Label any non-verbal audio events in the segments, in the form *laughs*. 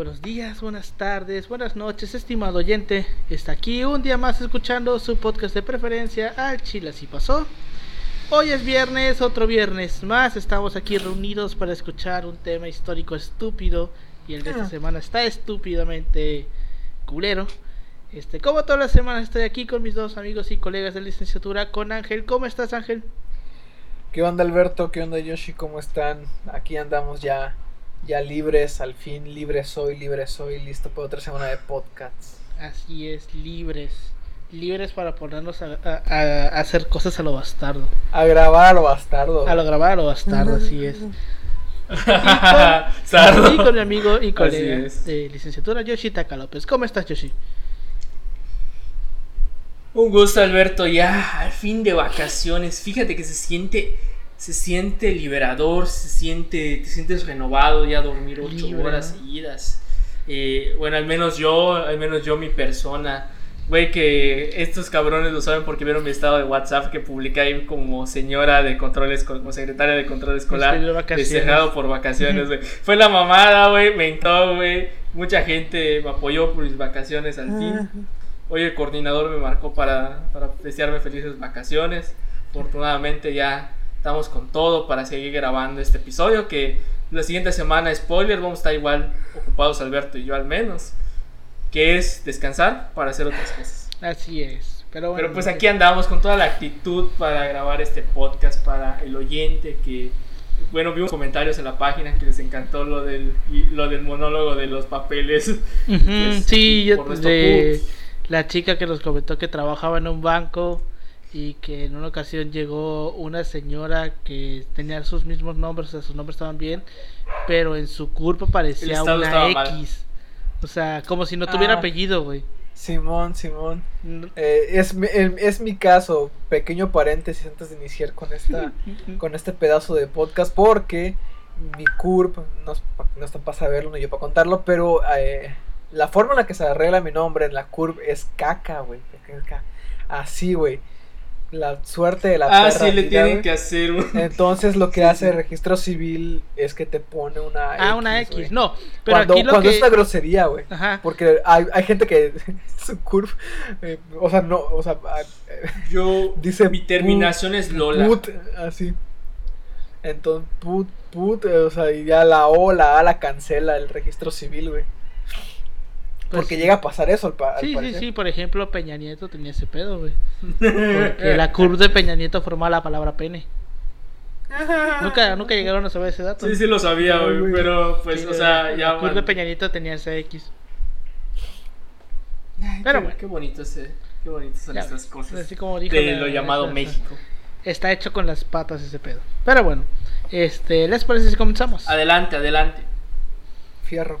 Buenos días, buenas tardes, buenas noches, estimado oyente. Está aquí un día más escuchando su podcast de preferencia, Al Chile así pasó. Hoy es viernes, otro viernes más. Estamos aquí reunidos para escuchar un tema histórico estúpido. Y el de esta Ah. semana está estúpidamente culero. Este, como todas las semanas estoy aquí con mis dos amigos y colegas de licenciatura, con Ángel. ¿Cómo estás, Ángel? ¿Qué onda Alberto? ¿Qué onda Yoshi? ¿Cómo están? Aquí andamos ya, ya libres, al fin libre soy, libre soy, listo para otra semana de podcasts. Así es, libres. Libres para ponernos a, a- a hacer cosas a lo bastardo. A grabar, bastardo. A lo grabar a lo bastardo, así es. Y con mi amigo y colega de licenciatura, Yoshi Taka López. ¿Cómo estás, Yoshi? Un gusto, Alberto. Ya al fin de vacaciones. Fíjate que se siente, se siente liberador, se siente, te sientes renovado ya dormir ocho Libre, horas seguidas. Eh, bueno, al menos yo, al menos yo, mi persona. Güey, que estos cabrones lo saben porque vieron mi estado de WhatsApp que publiqué ahí como señora de control escolar, como secretaria de control escolar, desterrado por vacaciones, güey. *laughs* Fue la mamada, güey, me encantó, güey. Mucha gente me apoyó por mis vacaciones al fin. Hoy el coordinador me marcó para, para desearme felices vacaciones. Afortunadamente ya estamos con todo para seguir grabando este episodio. Que la siguiente semana, spoiler, vamos a estar igual ocupados Alberto y yo al menos. Que es descansar para hacer otras cosas. Así es. Pero, bueno, Pero pues aquí andamos con toda la actitud para grabar este podcast para el oyente que... Bueno, vimos comentarios en la página que les encantó lo del, lo del monólogo de los papeles. Ujú, Pues, *laughs* sí, yo- de la chica que nos comentó que trabajaba en un banco y que en una ocasión llegó una señora que tenía sus mismos nombres, o sea, sus nombres estaban bien, pero en su curva parecía una mal. X. O sea, como si no tuviera Ah. apellido, güey. Simón, Simón. Eh, es, es mi caso, pequeño paréntesis antes de iniciar con esta *laughs* con este pedazo de podcast porque mi curp, no, no está para saberlo ni yo para contarlo, pero eh, la forma en la que se arregla mi nombre en la curp es caca, güey. Así, güey. La suerte de la Ah, perra sí, le tienen que hacer un... Entonces lo que Sí, hace sí. el registro civil es que te pone una Ah, una X. No, pero cuando aquí lo cuando que... es una grosería, güey. Ajá. Porque hay, hay gente que *laughs* su curve, eh, o sea, no, o sea, ah, eh, Yo... dice Mi terminación es Lola. Put, así. Entonces, put, put, eh, o sea, y ya la O, la A la cancela el registro civil, güey. Pues Porque llega a pasar eso al, Sí, sí, parecer. sí, por ejemplo, Peña Nieto tenía ese pedo, güey. *laughs* Porque la curva de Peña Nieto formaba la palabra pene. *laughs* Nunca, nunca llegaron a saber ese dato. Sí, sí lo sabía, güey, pero pues, Sí, o sea, la- ya... La curva de. Peña Nieto tenía ese X. Ay, Pero qué, bueno. qué bonito se... Qué bonitas son Ya estas cosas. Así como dijo de la- lo la- llamado la- México. Está hecho con las patas ese pedo. Pero bueno, este, ¿les parece si comenzamos? Adelante, adelante. Fierro.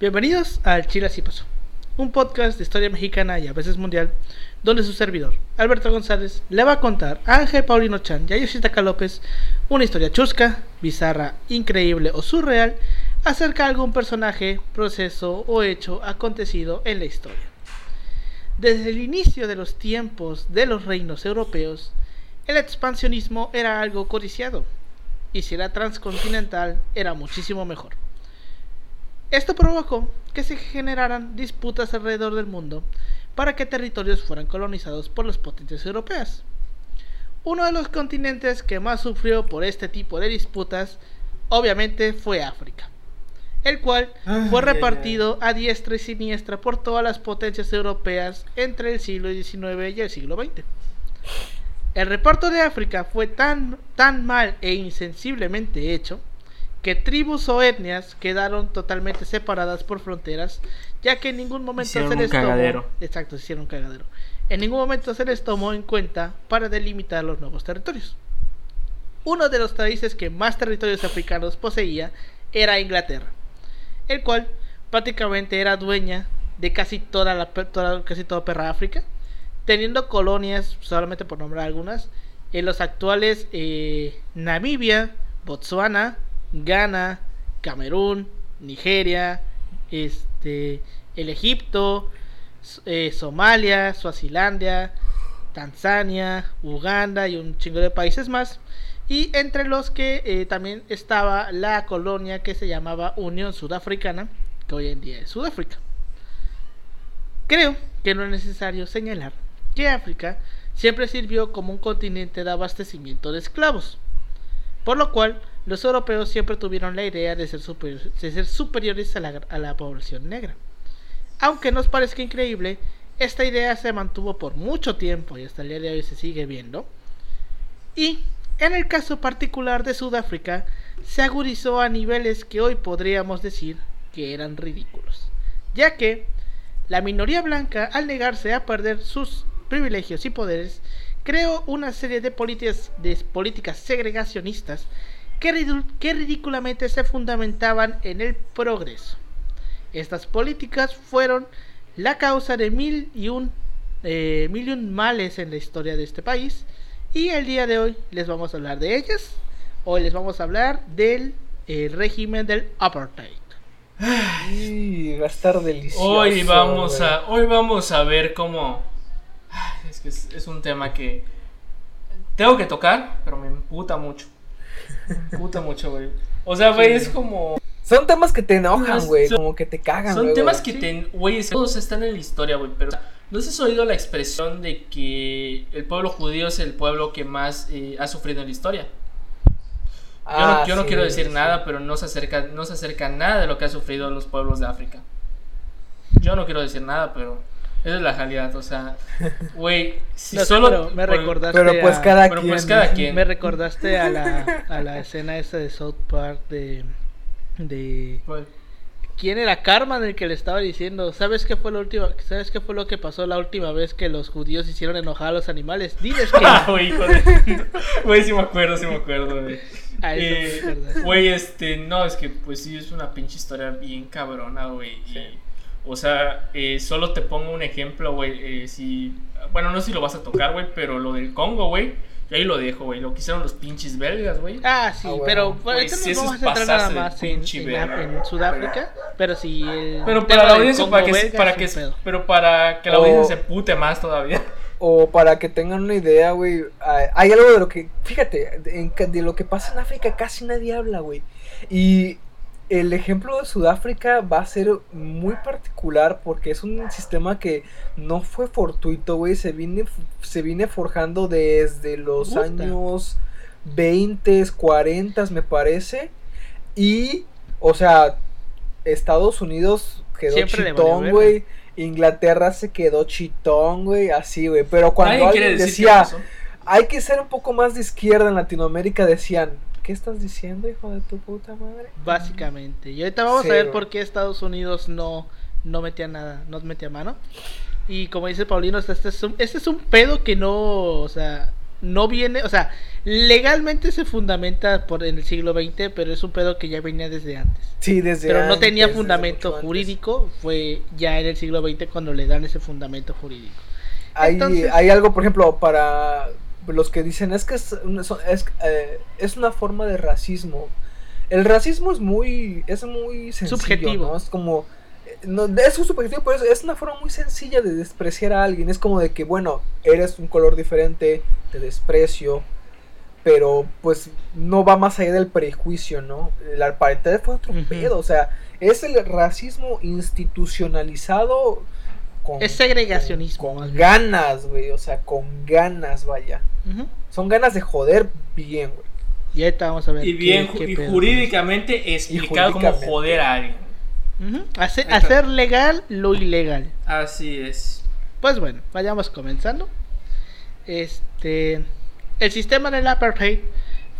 Bienvenidos al Chile Así Pasó, un podcast de historia mexicana y a veces mundial, donde su servidor, Alberto González, le va a contar a Ángel Paulino Chan y a Yoshitaka López una historia chusca, bizarra, increíble o surreal acerca de algún personaje, proceso o hecho acontecido en la historia. Desde el inicio de los tiempos de los reinos europeos, el expansionismo era algo codiciado, y si era transcontinental era muchísimo mejor. Esto provocó que se generaran disputas alrededor del mundo para que territorios fueran colonizados por las potencias europeas. Uno de los continentes que más sufrió por este tipo de disputas, obviamente, fue África. el cual Ay, fue repartido a diestra y siniestra por todas las potencias europeas entre el siglo XIX y el siglo XX. El reparto de África fue tan, tan mal e insensiblemente hecho que tribus o etnias quedaron totalmente separadas por fronteras, ya que en ningún momento Hicieron se un les tomó exacto, se hicieron un cagadero. En ningún momento se les tomó en cuenta para delimitar los nuevos territorios. Uno de los países que más territorios africanos poseía era Inglaterra, el cual prácticamente era dueña de casi toda la toda- casi toda perra África, teniendo colonias, solamente por nombrar algunas, en los actuales eh, Namibia, Botswana, Ghana, Camerún, Nigeria, este, el Egipto, eh, Somalia, Suazilandia, Tanzania, Uganda y un chingo de países más. Y entre los que eh, también estaba la colonia que se llamaba Unión Sudafricana, que hoy en día es Sudáfrica. Creo que no es necesario señalar que África siempre sirvió como un continente de abastecimiento de esclavos, por lo cual los europeos siempre tuvieron la idea de ser, superiores a la, a la población negra. Aunque nos parezca increíble, esta idea se mantuvo por mucho tiempo y hasta el día de hoy se sigue viendo. Y en el caso particular de Sudáfrica, se agudizó a niveles que hoy podríamos decir que eran ridículos, ya que la minoría blanca, al negarse a perder sus privilegios y poderes, creó una serie de políticas segregacionistas que, que ridículamente se fundamentaban en el progreso. Estas políticas fueron la causa de mil y un, eh, mil y un males en la historia de este país. Y el día de hoy les vamos a hablar de ellas. Hoy les vamos a hablar del eh, régimen del apartheid. Y va a estar delicioso. Hoy vamos güey. a, hoy vamos a ver cómo. Ay, Es que es, es un tema que tengo que tocar, pero me emputa mucho. Me emputa mucho, güey. O sea, güey, es como. Son temas que te enojan, güey. son- Como que te cagan, Son temas que te. Güey, todos están en la historia, güey. Pero. ¿No has oído la expresión de que el pueblo judío es el pueblo que más eh, ha sufrido en la historia? Yo no, Ah, no quiero decir sí. nada, pero no se acerca, no se acerca nada de lo que han sufrido los pueblos de África. Yo no quiero decir nada, pero esa es la realidad. O sea, güey, si *laughs* No sé, solo pero me recordaste Pero pues a- cada pero quien. pues cada quien. Me recordaste a la, a la *laughs* escena esa de South Park de... de por- ¿Quién era Carmen el que le estaba diciendo? ¿Sabes qué fue lo último? ¿Sabes qué fue lo que pasó la última vez que los judíos hicieron enojar a los animales? Diles que *laughs* Ah, güey, de- Güey, sí me acuerdo, sí me acuerdo, güey. A eso me Eh, recordaste. Güey, este, no, es que pues sí es una pinche historia bien cabrona, güey. y, O sea, eh, solo te pongo un ejemplo, güey. eh, si, bueno, no sé si lo vas a tocar, güey, pero lo del Congo, güey. Yo ahí lo dejo, güey. Lo que hicieron los pinches belgas, güey. Ah, sí, Ah, bueno. pero Güey, eso vamos a es centrar nada más en, en, en Sudáfrica, pero sí el Pero para la audiencia, para que, belga para que, pero para que la audiencia se pute más todavía. *laughs* O para que tengan una idea, güey. hay- algo de lo que. Fíjate, de lo que pasa en África casi nadie habla, güey. Y el ejemplo de Sudáfrica va a ser muy particular porque es un sistema que no fue fortuito, güey. Se viene, se viene forjando desde los años 20, 40, me parece. Y, o sea, Estados Unidos quedó Siempre chitón, güey. Inglaterra se quedó chitón, güey, así, güey. Pero cuando alguien decía, hay que ser un poco más de izquierda en Latinoamérica, decían, ¿qué estás diciendo, hijo de tu puta madre? Básicamente. Y ahorita vamos a ver por qué Estados Unidos no, no metía nada, no metía mano. Y como dice Paulino, este es, un, este es un pedo que no, o sea, no viene, o sea, legalmente se fundamenta por en el siglo XX, pero es un pedo que ya venía desde antes. Sí, desde Pero no tenía fundamento jurídico, fue ya en el siglo XX cuando le dan ese fundamento jurídico. Hay, Entonces- hay algo, por ejemplo, para los que dicen, es que es, es, eh, es una forma de racismo. El racismo es muy, es muy sencillo, Subjetivo. ¿no? Es como, eh, no, es un subjetivo, pero es, es una forma muy sencilla de despreciar a alguien. Es como de que, bueno, eres un color diferente, te desprecio, pero pues no va más allá del prejuicio, ¿no? El apartheid fue otro pedo, o sea, es el racismo institucionalizado con, Es segregacionismo, con, ganas, güey, o sea, con ganas, vaya. Son ganas de joder bien, güey. Y ahorita vamos a ver. Y bien qué- qué y pedo jurídicamente explicado cómo jurídicamente. joder a alguien. Hacer, Ahí hacer legal lo ilegal. Así es. Pues bueno, vayamos comenzando. Este, el sistema del apartheid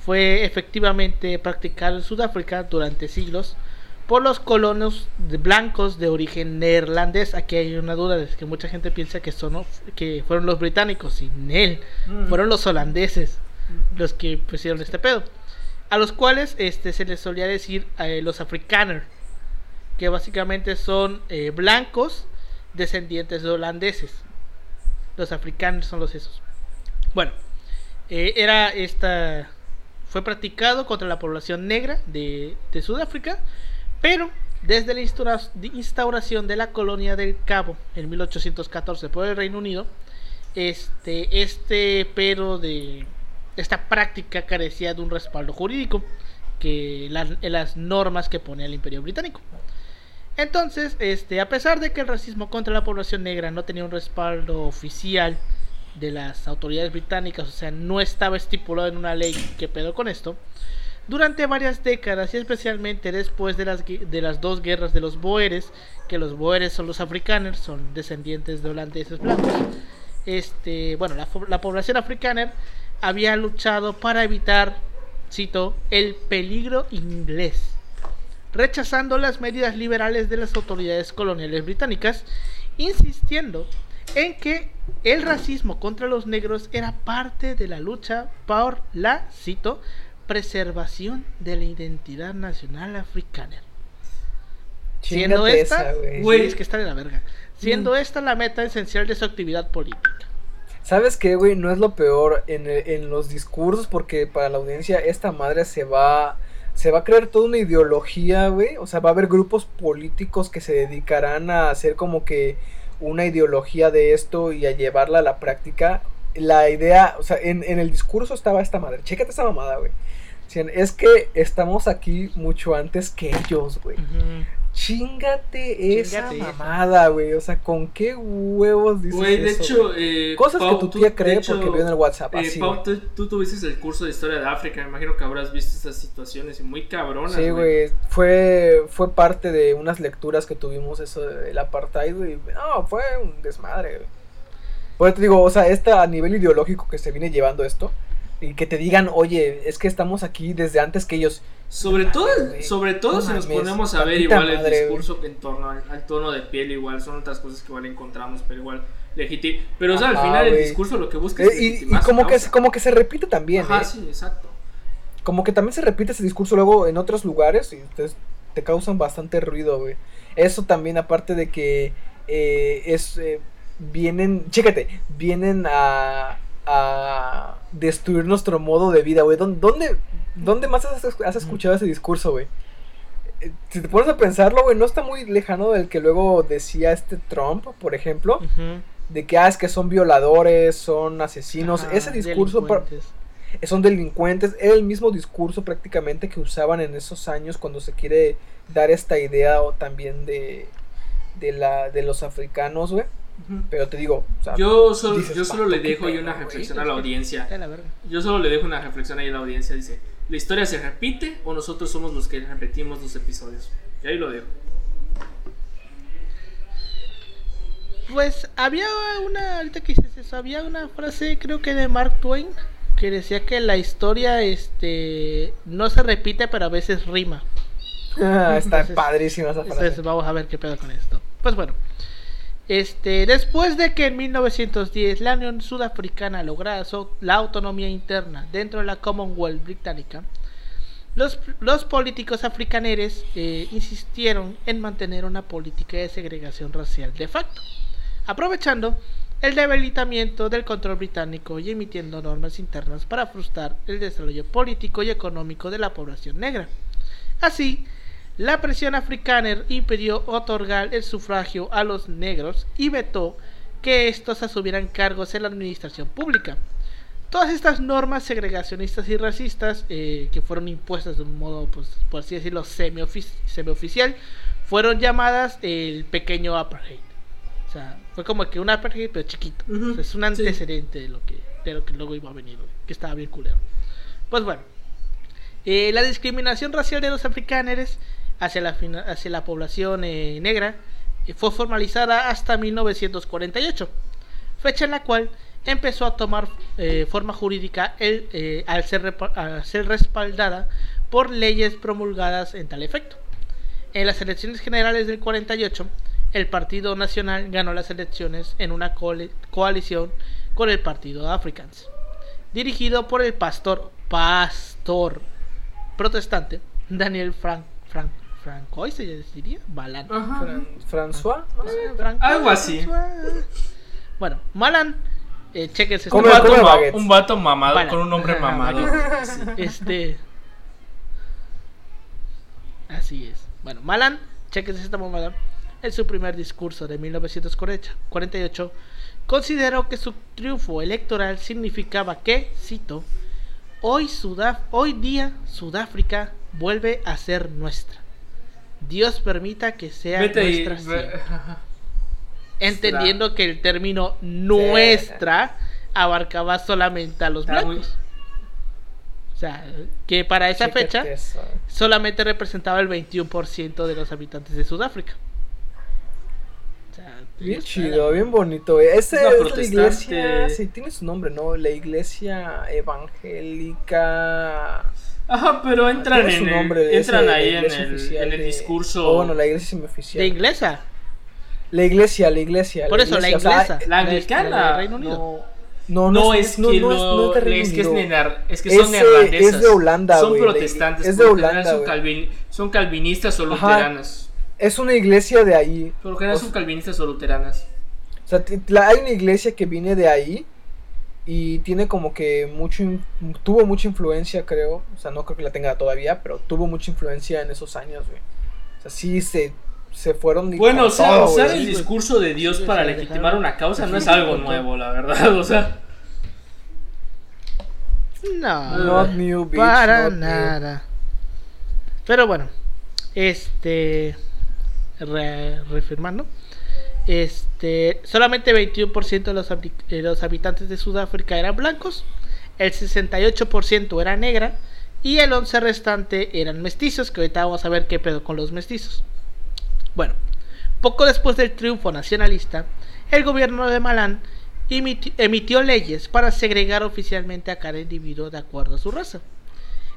fue efectivamente practicado en Sudáfrica durante siglos por los colonos blancos de origen neerlandés. Aquí hay una duda, es que mucha gente piensa que son que fueron los británicos y él Mm. fueron los holandeses los que pusieron este pedo. A los cuales este se les solía decir eh, los afrikaners, que básicamente son eh, blancos descendientes de holandeses. Los africanos son los esos. Bueno, eh, era esta. Fue practicado contra la población negra de, de Sudáfrica, pero desde la instauración de la colonia del Cabo en 1814 por el Reino Unido, este, este pero de esta práctica carecía de un respaldo jurídico que la- en las normas que pone el Imperio Británico. Entonces, este, a pesar de que el racismo contra la población negra no tenía un respaldo oficial de las autoridades británicas, o sea, no estaba estipulado en una ley que pedo con esto, durante varias décadas y especialmente después de las, de las dos guerras de los boeres, que los boeres son los afrikaners, son descendientes de holandeses blancos, este, bueno, la población africana había luchado para evitar, cito, el peligro inglés rechazando las medidas liberales de las autoridades coloniales británicas, insistiendo en que el racismo contra los negros era parte de la lucha por la, cito, preservación de la identidad nacional africana. Siendo esta, güey. Es que está de la verga. Siendo esta la meta esencial de su actividad política. ¿Sabes qué, güey? No es lo peor en, el- en los discursos porque para la audiencia esta madre se va se va a crear toda una ideología, güey. O sea, va a haber grupos políticos que se dedicarán a hacer como que una ideología de esto y a llevarla a la práctica. La idea, o sea, en, en el discurso estaba esta madre. Chécate esa mamada, güey. Decían, Es que estamos aquí mucho antes que ellos, güey. Ujú. Chingate esa mamada, güey. O sea, ¿con qué huevos dices Güey, de eso, hecho, eh, Cosas Pau, que tu tú- tía cree hecho, porque vio en el WhatsApp. eh, Así, Pau, tú, tú tuviste el curso de historia de África, me imagino que habrás visto estas situaciones y muy cabronas. Sí, güey. Fue, fue parte de unas lecturas que tuvimos eso del apartheid, güey. No, fue un desmadre, güey. Por eso te digo, o sea, esta a nivel ideológico que se viene llevando esto. Y que te digan, oye, es que estamos aquí desde antes que ellos. Sobre todo, sobre todo No si nos ponemos a ver igual el madre, güey. discurso en torno al, al tono de piel, igual son otras cosas que igual encontramos, pero igual legítimo. Pero o sea, al final el discurso lo que busca Eh, es y, y como, que, como que se repite también, Ajá, ¿eh? sí, exacto. Como que también se repite ese discurso luego en otros lugares y ustedes te causan bastante ruido, güey. Eso también, aparte de que eh, es. eh, vienen. Chécate, vienen a. a destruir nuestro modo de vida, güey. ¿Dó- ¿Dónde, ¿Dónde más has, escuchado ese discurso, güey? Si te pones a pensarlo, güey, no está muy lejano del que luego decía este Trump, por ejemplo, de que, ah, es que son violadores, son asesinos. Ajá, ese discurso, delincuentes. son delincuentes. Era el mismo discurso prácticamente que usaban en esos años cuando se quiere dar esta idea o también de, de, la, de los africanos, güey. Pero te digo, o sea, Yo solo, dices, yo solo le "Pato, qué dejo ahí una güey". reflexión a la audiencia. Yo solo le dejo una reflexión ahí a la audiencia. Dice, ¿la historia se repite o nosotros somos los que repetimos los episodios? Y ahí lo dejo. Pues había una, ahorita que dices eso, había una frase creo que de Mark Twain que decía que la historia este no se repite pero a veces rima. está Entonces- padrísima esa frase. Entonces vamos a ver qué pedo con esto. Pues bueno, este después de que en 1910 la Unión Sudafricana lograra la autonomía interna dentro de la Commonwealth británica, los, los políticos africaneres eh, insistieron en mantener una política de segregación racial de facto, aprovechando el debilitamiento del control británico y emitiendo normas internas para frustrar el desarrollo político y económico de la población negra. Así, la presión africana impidió otorgar el sufragio a los negros y vetó que estos asumieran cargos en la administración pública. Todas estas normas segregacionistas y racistas eh, que fueron impuestas de un modo, pues, por así decirlo, semiofici- semioficial, fueron llamadas el pequeño apartheid. O sea, fue como que un apartheid pero chiquito. Ujú, O sea, es un sí. antecedente de lo que de lo que luego iba a venir, que estaba bien culero. Pues bueno, Eh, la discriminación racial de los africaneres hacia la, hacia la población eh, negra eh, fue formalizada hasta 1948, fecha en la cual empezó a tomar eh, forma jurídica al, ser al ser respaldada por leyes promulgadas en tal efecto. En las elecciones generales del 48, el Partido Nacional ganó las elecciones en una coali- coalición con el Partido Africans, dirigido por el pastor pastor protestante Daniel Frank Frank Francois se diría Malan. Ajá. Fran- François. Francois, Algo así. François. Bueno, Malan, eh, Un come ma- baguettes. un vato mamado, con un nombre Ajá, mamado. *laughs* Este. Así es. Bueno, Malan, chequense esta mamada. En su primer discurso de 1948, consideró que su triunfo electoral significaba que, cito, hoy, Sudaf hoy día Sudáfrica vuelve a ser nuestra. Dios permita que sea Vete nuestra ve- siempre". ajá. *laughs* Entendiendo que el término nuestra abarcaba solamente a los Está muy- blancos. O sea, que para esa fecha eso. solamente representaba el 21% de los habitantes de Sudáfrica. O sea, Bien chido, bien bonito. Ese Es la es la protestante. iglesia. Sí, tiene su nombre, ¿no? La iglesia evangélica. Ajá, pero entran en el, nombre de entran ese- ahí la en iglesia el, oficial en el de- discurso. Oh, bueno, la iglesia semioficial. De inglesa. La iglesia, la iglesia. Por eso, la o sea, inglesa. la de- anglicana. de Reino Unido. No, No, no, es, no, que no es- lo- no es de Reino es que es, Unido. nenar- es que son neerlandesas. es de Holanda, Son protestantes. es de Holanda, Son, güey. calvin- son calvinistas o Ajá. luteranas. Es una iglesia de ahí. Por lo general O son calvinistas o luteranas. O sea, la- hay una iglesia que viene de ahí y tiene como que mucho, tuvo mucha influencia, creo. O sea, no creo que la tenga todavía, pero tuvo mucha influencia en esos años, güey. O sea, sí se, se fueron. Bueno, o sea, todo, usar el discurso de Dios Sí, para legitimar dejaron- una causa no es algo nuevo, la verdad. O sea, No, Not new, bitch, para not new. nada. Pero bueno, este. re- reafirmando. Este. Solamente 21% de los, de los habitantes de Sudáfrica eran blancos. El 68% era negra. Y el 11 restante eran mestizos. Que ahorita vamos a ver qué pedo con los mestizos. Bueno, poco después del triunfo nacionalista, el gobierno de Malán emiti- emitió leyes para segregar oficialmente a cada individuo de acuerdo a su raza,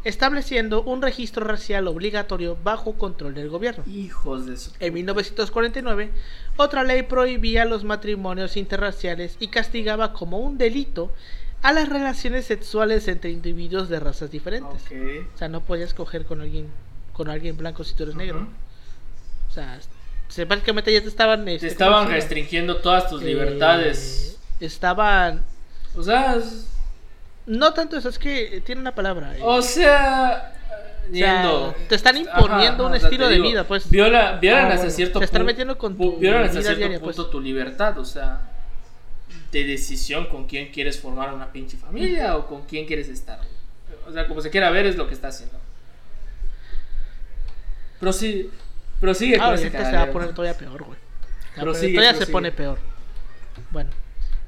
estableciendo un registro racial obligatorio bajo control del gobierno. hijos de su. En 1949, otra ley prohibía los matrimonios interraciales y castigaba como un delito a las relaciones sexuales entre individuos de razas diferentes. O sea, no podías coger con alguien con alguien blanco si tú eres negro. O sea, se- básicamente ya te estaban... Te este, estaban ¿cómo se llama? restringiendo todas tus Eh, libertades. estaban... O sea, es- No tanto eso, es que tiene una palabra. eh. o sea, sea, te están imponiendo un o sea, estilo de digo, vida, pues. Viola, violan Ah, hasta bueno. cierto Se están punto. metiendo con tu Violan hasta cierto diaria, punto pues. tu libertad, o sea, de decisión con quién quieres formar una pinche familia o con quién quieres estar. O sea, como se quiera ver, es lo que está haciendo. Prosigue, prosigue Ah, con ese ahorita se va a poner todavía peor, güey. Ya, Prosigue, todavía se prosigue. pone peor. Bueno,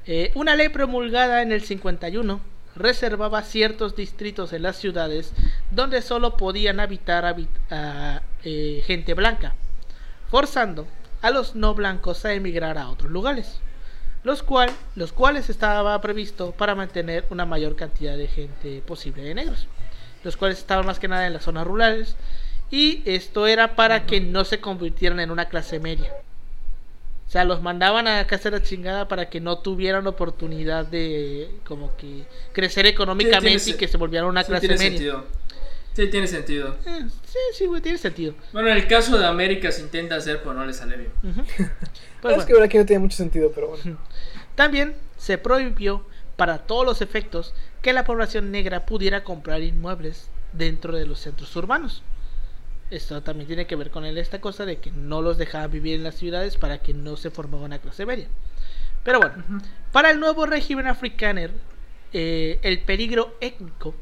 eh, una ley promulgada en el 51 reservaba ciertos distritos en las ciudades donde solo podían habitar habi- a, eh, gente blanca, forzando a los no blancos a emigrar a otros lugares, los, los cuales estaba previsto para mantener una mayor cantidad de gente posible de negros, los cuales estaban más que nada en las zonas rurales, y esto era para que no se convirtieran en una clase media. O sea, los mandaban a casa de la chingada para que no tuvieran oportunidad de como que crecer económicamente Sí, y que se volvieran una Sí, clase tiene media. sentido. Sí, tiene sentido. Eh, sí, sí, güey, tiene sentido. Bueno, en el caso de América se intenta hacer, pero no le sale bien. *laughs* Pues es que ahora aquí no tiene mucho sentido, pero bueno. También se prohibió para todos los efectos que la población negra pudiera comprar inmuebles dentro de los centros urbanos. Esto también tiene que ver con el- esta cosa de que no los dejaban vivir en las ciudades para que no se formara una clase media. Pero bueno, para el nuevo régimen africano, eh, el peligro étnico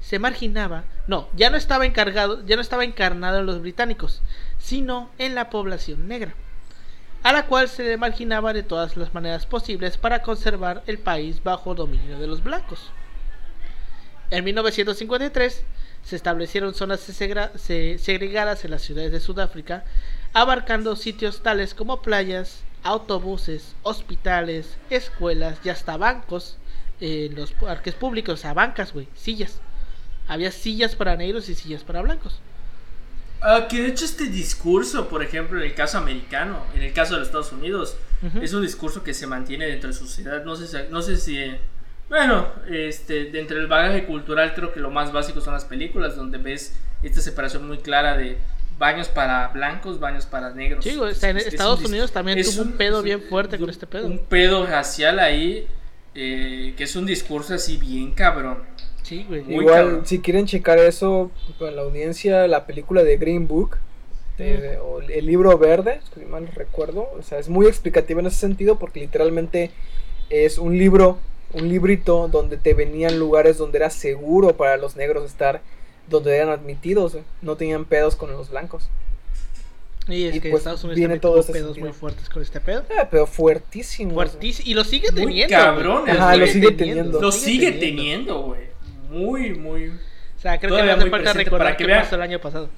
se marginaba, no, ya no estaba encargado, ya no estaba encarnado en los británicos, sino en la población negra a la cual se le marginaba de todas las maneras posibles para conservar el país bajo dominio de los blancos. En 1953 se establecieron zonas segregadas en las ciudades de Sudáfrica, abarcando sitios tales como playas, autobuses, hospitales, escuelas y hasta bancos en los parques públicos, o sea, bancas, güey, sillas. Había sillas para negros y sillas para blancos. Ah, que de hecho este discurso, por ejemplo, en el caso americano, en el caso de los Estados Unidos, es un discurso que se mantiene dentro de su sociedad. No sé si, no sé si bueno, este, dentro del bagaje cultural creo que lo más básico son las películas, donde ves esta separación muy clara de baños para blancos, baños para negros. Sí, en Estados Unidos también tuvo un, pedo bien fuerte con este pedo. Un pedo racial ahí, eh, que es un discurso así bien cabrón. Sí, güey. Igual, si quieren checar eso, con la audiencia, la película de Green Book, o el libro verde, si mal recuerdo, o sea, es muy explicativa en ese sentido porque literalmente es un libro, un librito donde te venían lugares donde era seguro para los negros estar, donde eran admitidos, no tenían pedos con los blancos. Y es que pues, Estados Unidos viene todos pedos muy fuertes con este pedo. Ah, pero fuertísimo. Fuertísimo. Y lo sigue teniendo. Cabrón, Ajá, lo sigue teniendo. Lo sigue teniendo, güey. Muy, muy. O sea, creo que me hace falta recordar para que qué pasó el año pasado.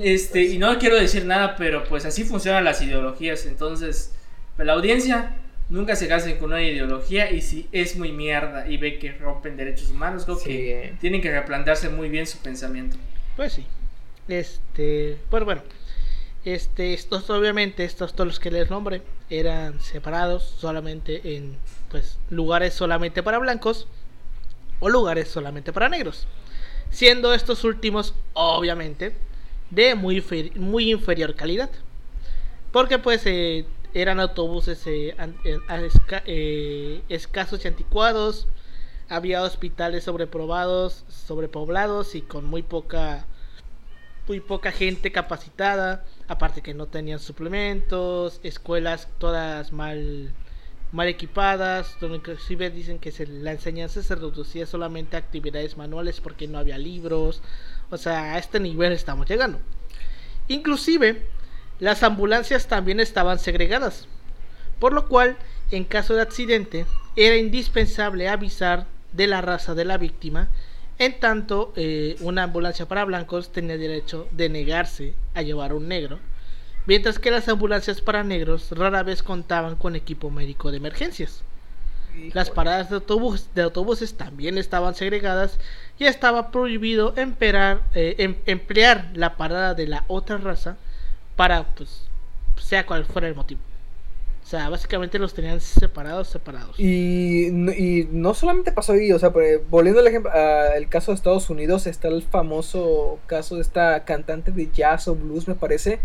Este, y no quiero decir nada, pero pues así funcionan las ideologías. Entonces, pues, la audiencia nunca se casen con una ideología y si es muy mierda y ve que rompen derechos humanos, creo que tienen que replantearse muy bien su pensamiento. Pues sí. Este, pues bueno, este, estos obviamente, estos todos los que les nombre, eran separados solamente en pues lugares solamente para blancos o lugares solamente para negros. Siendo estos últimos, obviamente, de muy, muy inferior calidad. Porque pues eh, eran autobuses eh, eh, escasos y anticuados. Había hospitales sobreprobados, sobrepoblados y con muy poca muy poca gente capacitada, aparte que no tenían suplementos, escuelas todas mal mal equipadas, donde inclusive dicen que se, la enseñanza se reducía solamente a actividades manuales porque no había libros, o sea, a este nivel estamos llegando. Inclusive, las ambulancias también estaban segregadas, por lo cual, en caso de accidente, era indispensable avisar de la raza de la víctima, en tanto eh, una ambulancia para blancos tenía derecho de negarse a llevar a un negro, mientras que las ambulancias para negros rara vez contaban con equipo médico de emergencias. Las paradas de, autobús, de autobuses también estaban segregadas y estaba prohibido emplear, eh, em, emplear la parada de la otra raza para, pues, sea cual fuera el motivo. O sea, básicamente los tenían separados, separados. Y, y no solamente pasó ahí, o sea, volviendo al ejemplo, al caso de Estados Unidos, está el famoso caso de esta cantante de jazz o blues, me parece,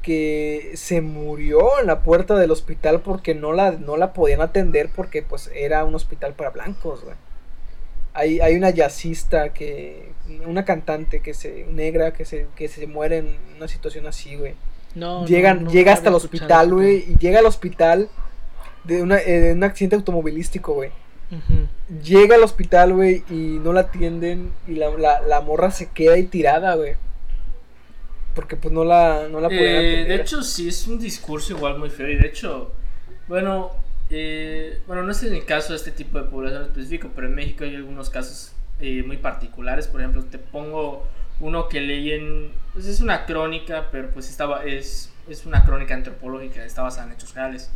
que se murió en la puerta del hospital porque no la, no la podían atender porque pues era un hospital para blancos, güey. Hay, hay una jazzista que, una cantante que se, negra que se, que se muere en una situación así, güey. No, Llegan, llega hasta el hospital, güey, y llega al hospital de, una, eh, un accidente automovilístico, güey. Llega al hospital, güey, y no la atienden y la, la, la morra se queda ahí tirada, güey porque pues no la, no la eh, De hecho, sí es un discurso igual muy feo. Y de hecho, bueno, eh, bueno, no es en el caso de este tipo de población específico, pero en México hay algunos casos eh, muy particulares. Por ejemplo, te pongo uno que leí en. Pues es una crónica, pero pues estaba. Es, es una crónica antropológica, está basada en hechos reales.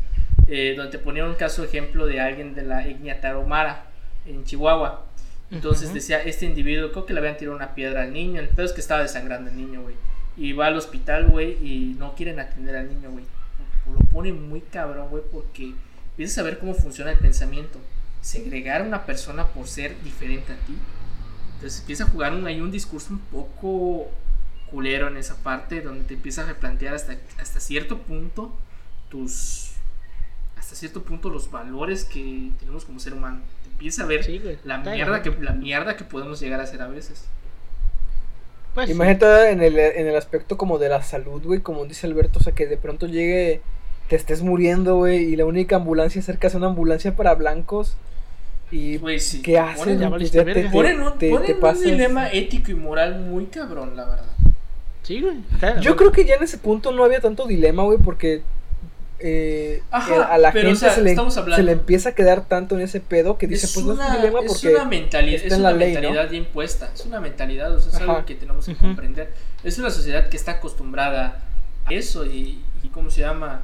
donde te ponía un caso ejemplo de alguien de la etnia Taromara en Chihuahua. Entonces decía, este individuo, creo que le habían tirado una piedra al niño. El peor es que estaba desangrando el niño, güey y va al hospital, güey, y no quieren atender al niño, güey. Lo pone muy cabrón, güey, porque empiezas a ver cómo funciona el pensamiento. Segregar a una persona por ser diferente a ti. Entonces empieza a jugar un, hay un discurso un poco culero en esa parte, donde te empiezas a replantear hasta, hasta cierto punto tus. Hasta cierto punto los valores que tenemos como ser humano. Te empieza a ver la, mierda que, la mierda que podemos llegar a ser a veces. Pues Imagínate en el, en el aspecto como de la salud, güey, como dice Alberto, o sea, que de pronto llegue, te estés muriendo, güey, y la única ambulancia cerca es una ambulancia para blancos. Y pues ¿qué hacen? Pues ponen, un, dilema ético y moral muy cabrón, la verdad. Sí, güey. Yo creo que ya en ese punto no había tanto dilema, güey, porque eh, Ajá, eh, a la pero, gente o sea, se, le, estamos hablando- se le empieza a quedar tanto en ese pedo que dice, es pues no una, es un dilema es porque una mentalidad, está es en una la ley, ¿no? mentalidad ya impuesta, es una mentalidad, o sea, es Ajá. algo que tenemos que comprender. Es una sociedad que está acostumbrada a eso y, y ¿cómo se llama?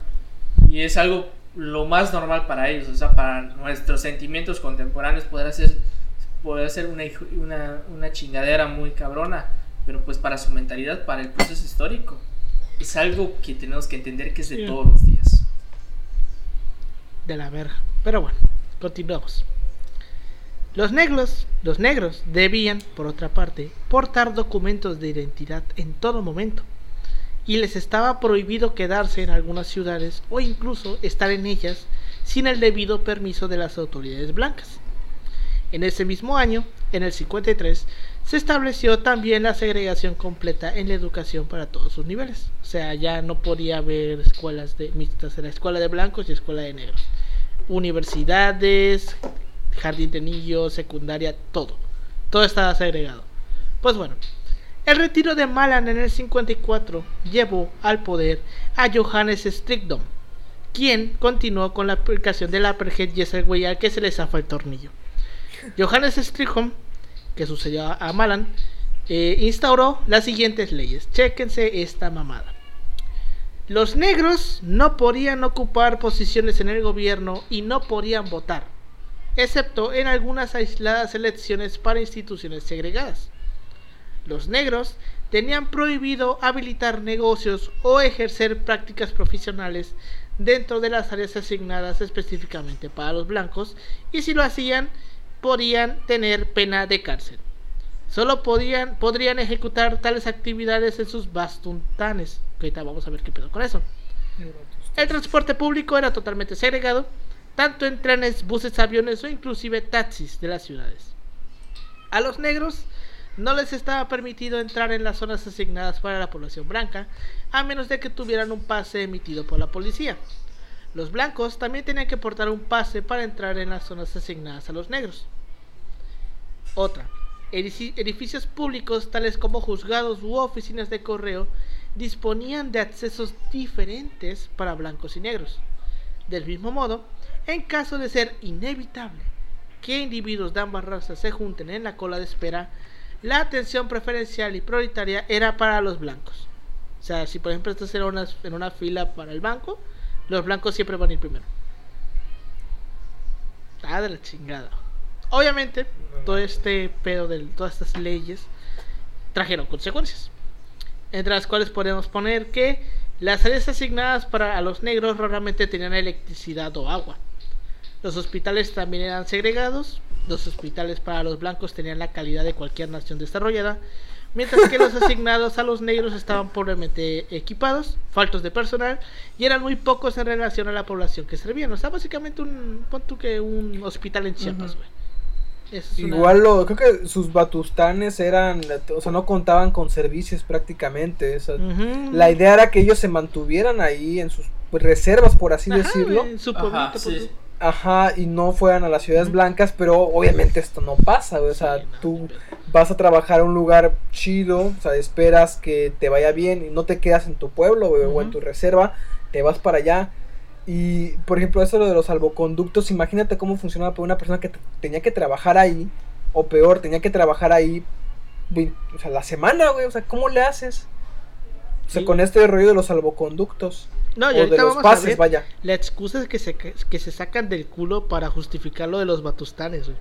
Y es algo lo más normal para ellos, o sea, para nuestros sentimientos contemporáneos podrá ser, podrá ser una, una, una chingadera muy cabrona, pero pues para su mentalidad, para el proceso histórico, es algo que tenemos que entender que es de Sí. todos los días. de la verga. Pero bueno, continuamos. Los negros, los negros debían, por otra parte, portar documentos de identidad en todo momento. Y les estaba prohibido quedarse en algunas ciudades o incluso estar en ellas sin el debido permiso de las autoridades blancas. En ese mismo año, en el 53, se estableció también la segregación completa en la educación para todos sus niveles. O sea, ya no podía haber escuelas de mixtas, era escuela de blancos y escuela de negros. Universidades, jardín de niños, secundaria, todo. Todo estaba segregado. Pues bueno, el retiro de Malan en el 54 llevó al poder a Johannes Strickdom, quien continuó con la aplicación de la apartheid y al que se le zafa el tornillo. Johannes Strickholm, que sucedió a Malan, eh, instauró las siguientes leyes. Chéquense esta mamada. Los negros no podían ocupar posiciones en el gobierno y no podían votar, excepto en algunas aisladas elecciones para instituciones segregadas. Los negros tenían prohibido habilitar negocios o ejercer prácticas profesionales dentro de las áreas asignadas específicamente para los blancos y si lo hacían podían tener pena de cárcel. Solo podían, podrían ejecutar tales actividades en sus bastuntanes. Ahorita vamos a ver qué pedo con eso. El transporte público era totalmente segregado, tanto en trenes, buses, aviones o inclusive taxis de las ciudades. A los negros no les estaba permitido entrar en las zonas asignadas para la población blanca, a menos de que tuvieran un pase emitido por la policía. Los blancos también tenían que portar un pase para entrar en las zonas asignadas a los negros. Otra, edificios públicos tales como juzgados u oficinas de correo disponían de accesos diferentes para blancos y negros. Del mismo modo, en caso de ser inevitable que individuos de ambas razas se junten en la cola de espera, la atención preferencial y prioritaria era para los blancos. O sea, si por ejemplo estás en una, en una fila para el banco, los blancos siempre van a ir primero. Ah, de la chingada. Obviamente, todo este pedo de todas estas leyes trajeron consecuencias. Entre las cuales podemos poner que las áreas asignadas para a los negros raramente tenían electricidad o agua. Los hospitales también eran segregados. Los hospitales para los blancos tenían la calidad de cualquier nación desarrollada. Mientras que los asignados a los negros estaban pobremente equipados, faltos de personal y eran muy pocos en relación a la población que servían. O sea, básicamente un, pon tú que un hospital en Chiapas, güey. Eso es una- Igual lo, creo que sus batustanes eran, o sea, no contaban con servicios prácticamente. o sea, Ujú. La idea era que ellos se mantuvieran ahí en sus reservas, por así Ajá, decirlo. en su Ajá, pueblito, sí. Ajá, y no fueran a las ciudades blancas, pero obviamente esto no pasa, güey, o sea, tú vas a trabajar a un lugar chido, o sea, esperas que te vaya bien y no te quedas en tu pueblo, güey, o en tu reserva, te vas para allá. Y, por ejemplo, eso lo de los salvoconductos, imagínate cómo funcionaba para una persona que te- tenía que trabajar ahí, o peor, tenía que trabajar ahí, o sea, la semana, güey, o sea, ¿cómo le haces? O sea, Sí. con este rollo de los salvoconductos, No, y ahorita vamos a pases, ver vaya. la excusa es que se, que se sacan del culo para justificar lo de los batustanes, güey.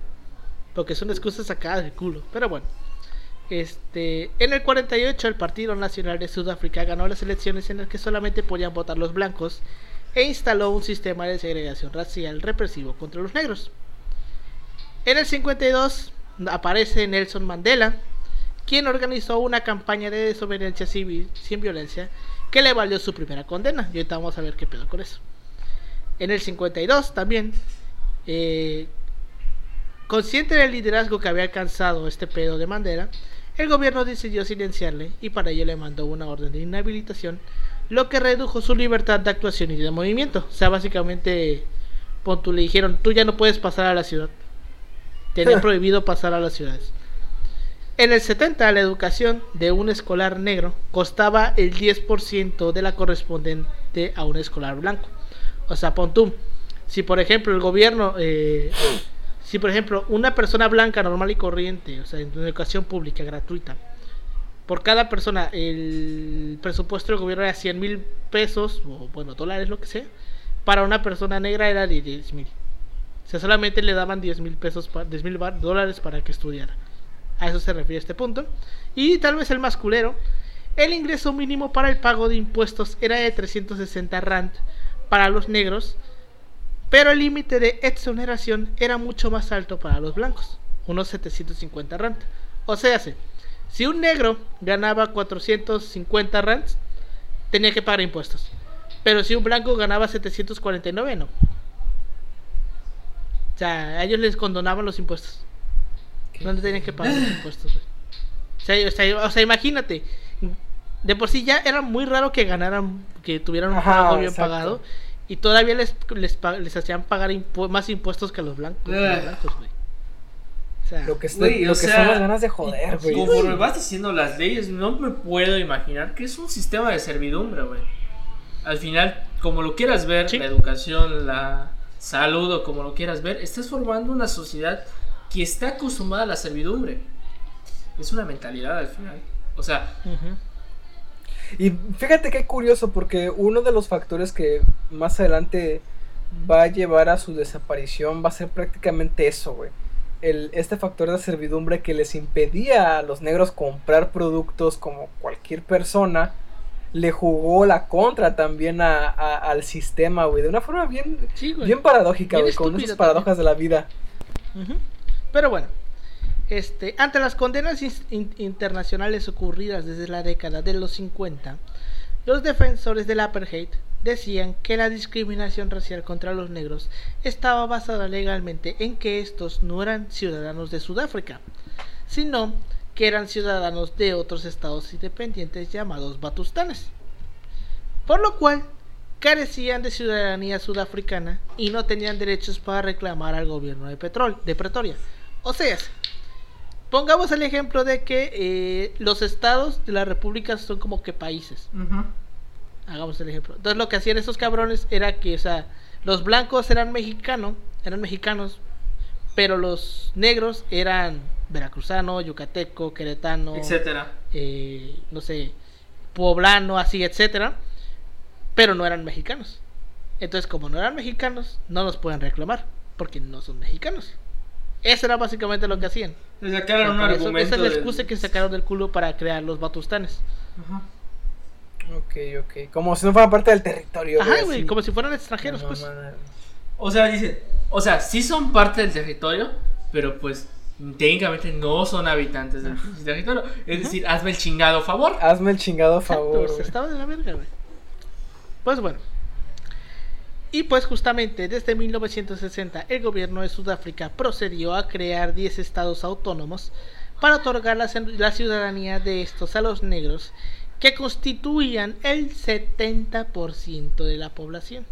Porque son excusas sacadas del culo. Pero bueno. Este, en el 48 el Partido Nacional de Sudáfrica ganó las elecciones en las que solamente podían votar los blancos e instaló un sistema de segregación racial represivo contra los negros. En el 52 aparece Nelson Mandela, quien organizó una campaña de desobediencia civil sin violencia que le valió su primera condena. Y ahorita vamos a ver qué pedo con eso. En el 52 también, eh, consciente del liderazgo que había alcanzado este pedo de Mandela, el gobierno decidió silenciarle y para ello le mandó una orden de inhabilitación, lo que redujo su libertad de actuación y de movimiento. O sea, básicamente, pon tú, le dijeron, tú ya no puedes pasar a la ciudad. Tenían *laughs* prohibido pasar a las ciudades. En el 70, la educación de un escolar negro costaba el 10% de la correspondiente a un escolar blanco. O sea, pon tú. Si por ejemplo el gobierno, eh, si por ejemplo una persona blanca normal y corriente, o sea, en educación pública gratuita, por cada persona el presupuesto del gobierno era 100 mil pesos, o bueno, dólares, lo que sea, para una persona negra era de 10 mil. O sea, solamente le daban 10 mil pesos, 10 mil dólares para que estudiara. A eso se refiere este punto. Y tal vez el más culero, el ingreso mínimo para el pago de impuestos era de 360 rand para los negros, pero el límite de exoneración era mucho más alto para los blancos, unos 750 rand. O sea, si un negro ganaba 450 rands, tenía que pagar impuestos. Pero si un blanco ganaba 749, no. O sea, a ellos les condonaban los impuestos. No tenían que pagar los impuestos. O sea, o sea, imagínate, de por sí ya era muy raro que ganaran, que tuvieran un pago bien pagado. Y todavía les, les, les hacían pagar más impuestos que a los blancos. O sea, lo que, estoy, lo que son las ganas de joder, güey. Conforme vas diciendo las leyes, no me puedo imaginar que es un sistema de servidumbre, güey. Al final, como lo quieras ver, la educación, la salud o como lo quieras ver, estás formando una sociedad que está acostumbrada a la servidumbre. Es una mentalidad al final. O sea, y fíjate qué curioso, porque uno de los factores que más adelante va a llevar a su desaparición va a ser prácticamente eso, güey. El, este factor de servidumbre que les impedía a los negros comprar productos como cualquier persona, le jugó la contra también a, al sistema, güey, de una forma bien, bien paradójica, güey, con esas paradojas de la vida. Pero bueno, este, ante las condenas internacionales ocurridas desde la década de los 50, los defensores del apartheid decían que la discriminación racial contra los negros estaba basada legalmente en que estos no eran ciudadanos de Sudáfrica, sino que eran ciudadanos de otros estados independientes llamados batustanes, por lo cual carecían de ciudadanía sudafricana y no tenían derechos para reclamar al gobierno de, de Pretoria. O sea, Pongamos el ejemplo de que eh, los estados de la república son como que países. Hagamos el ejemplo. Entonces lo que hacían esos cabrones era que, o sea, los blancos eran mexicanos, eran mexicanos, pero los negros eran veracruzano, yucateco, queretano, etcétera. Eh, no sé, poblano, así, etcétera, pero no eran mexicanos. Entonces, como no eran mexicanos, no nos pueden reclamar, porque no son mexicanos. Eso era básicamente lo que hacían. sacaron un argumento. esa es la excusa que sacaron del culo para crear los batustanes. Ajá. Ok, ok. Como si no fueran parte del territorio. Ajá, güey, como si fueran extranjeros, pues. O sea, dicen, o sea, sí son parte del territorio, pero pues técnicamente no son habitantes del territorio. Es decir, hazme el chingado favor. Hazme el chingado favor. Estaba de la verga, güey. Pues bueno. Y pues justamente desde 1960 el gobierno de Sudáfrica procedió a crear 10 estados autónomos para otorgar la, ciudadanía de estos a los negros que constituían el 70% de la población.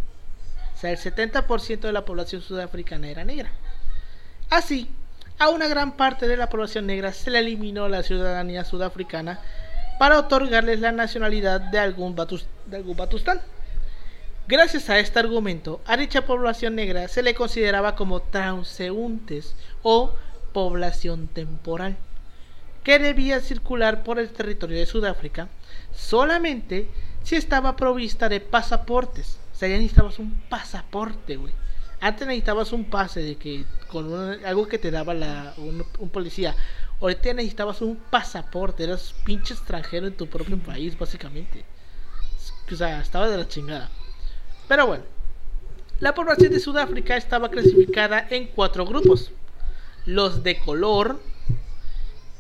O sea, el 70% de la población sudafricana era negra. Así, a una gran parte de la población negra se le eliminó la ciudadanía sudafricana para otorgarles la nacionalidad de algún, de algún batustán. Gracias a este argumento, a dicha población negra se le consideraba como transeúntes o población temporal, que debía circular por el territorio de Sudáfrica solamente si estaba provista de pasaportes. O sea, ya necesitabas un pasaporte, güey. Antes necesitabas un pase de que con algo que te daba la, un, un, policía. Ahorita necesitabas un pasaporte, eras pinche extranjero en tu propio país, básicamente. O sea, estaba de la chingada. Pero bueno, la población de Sudáfrica estaba clasificada en cuatro grupos. Los de color,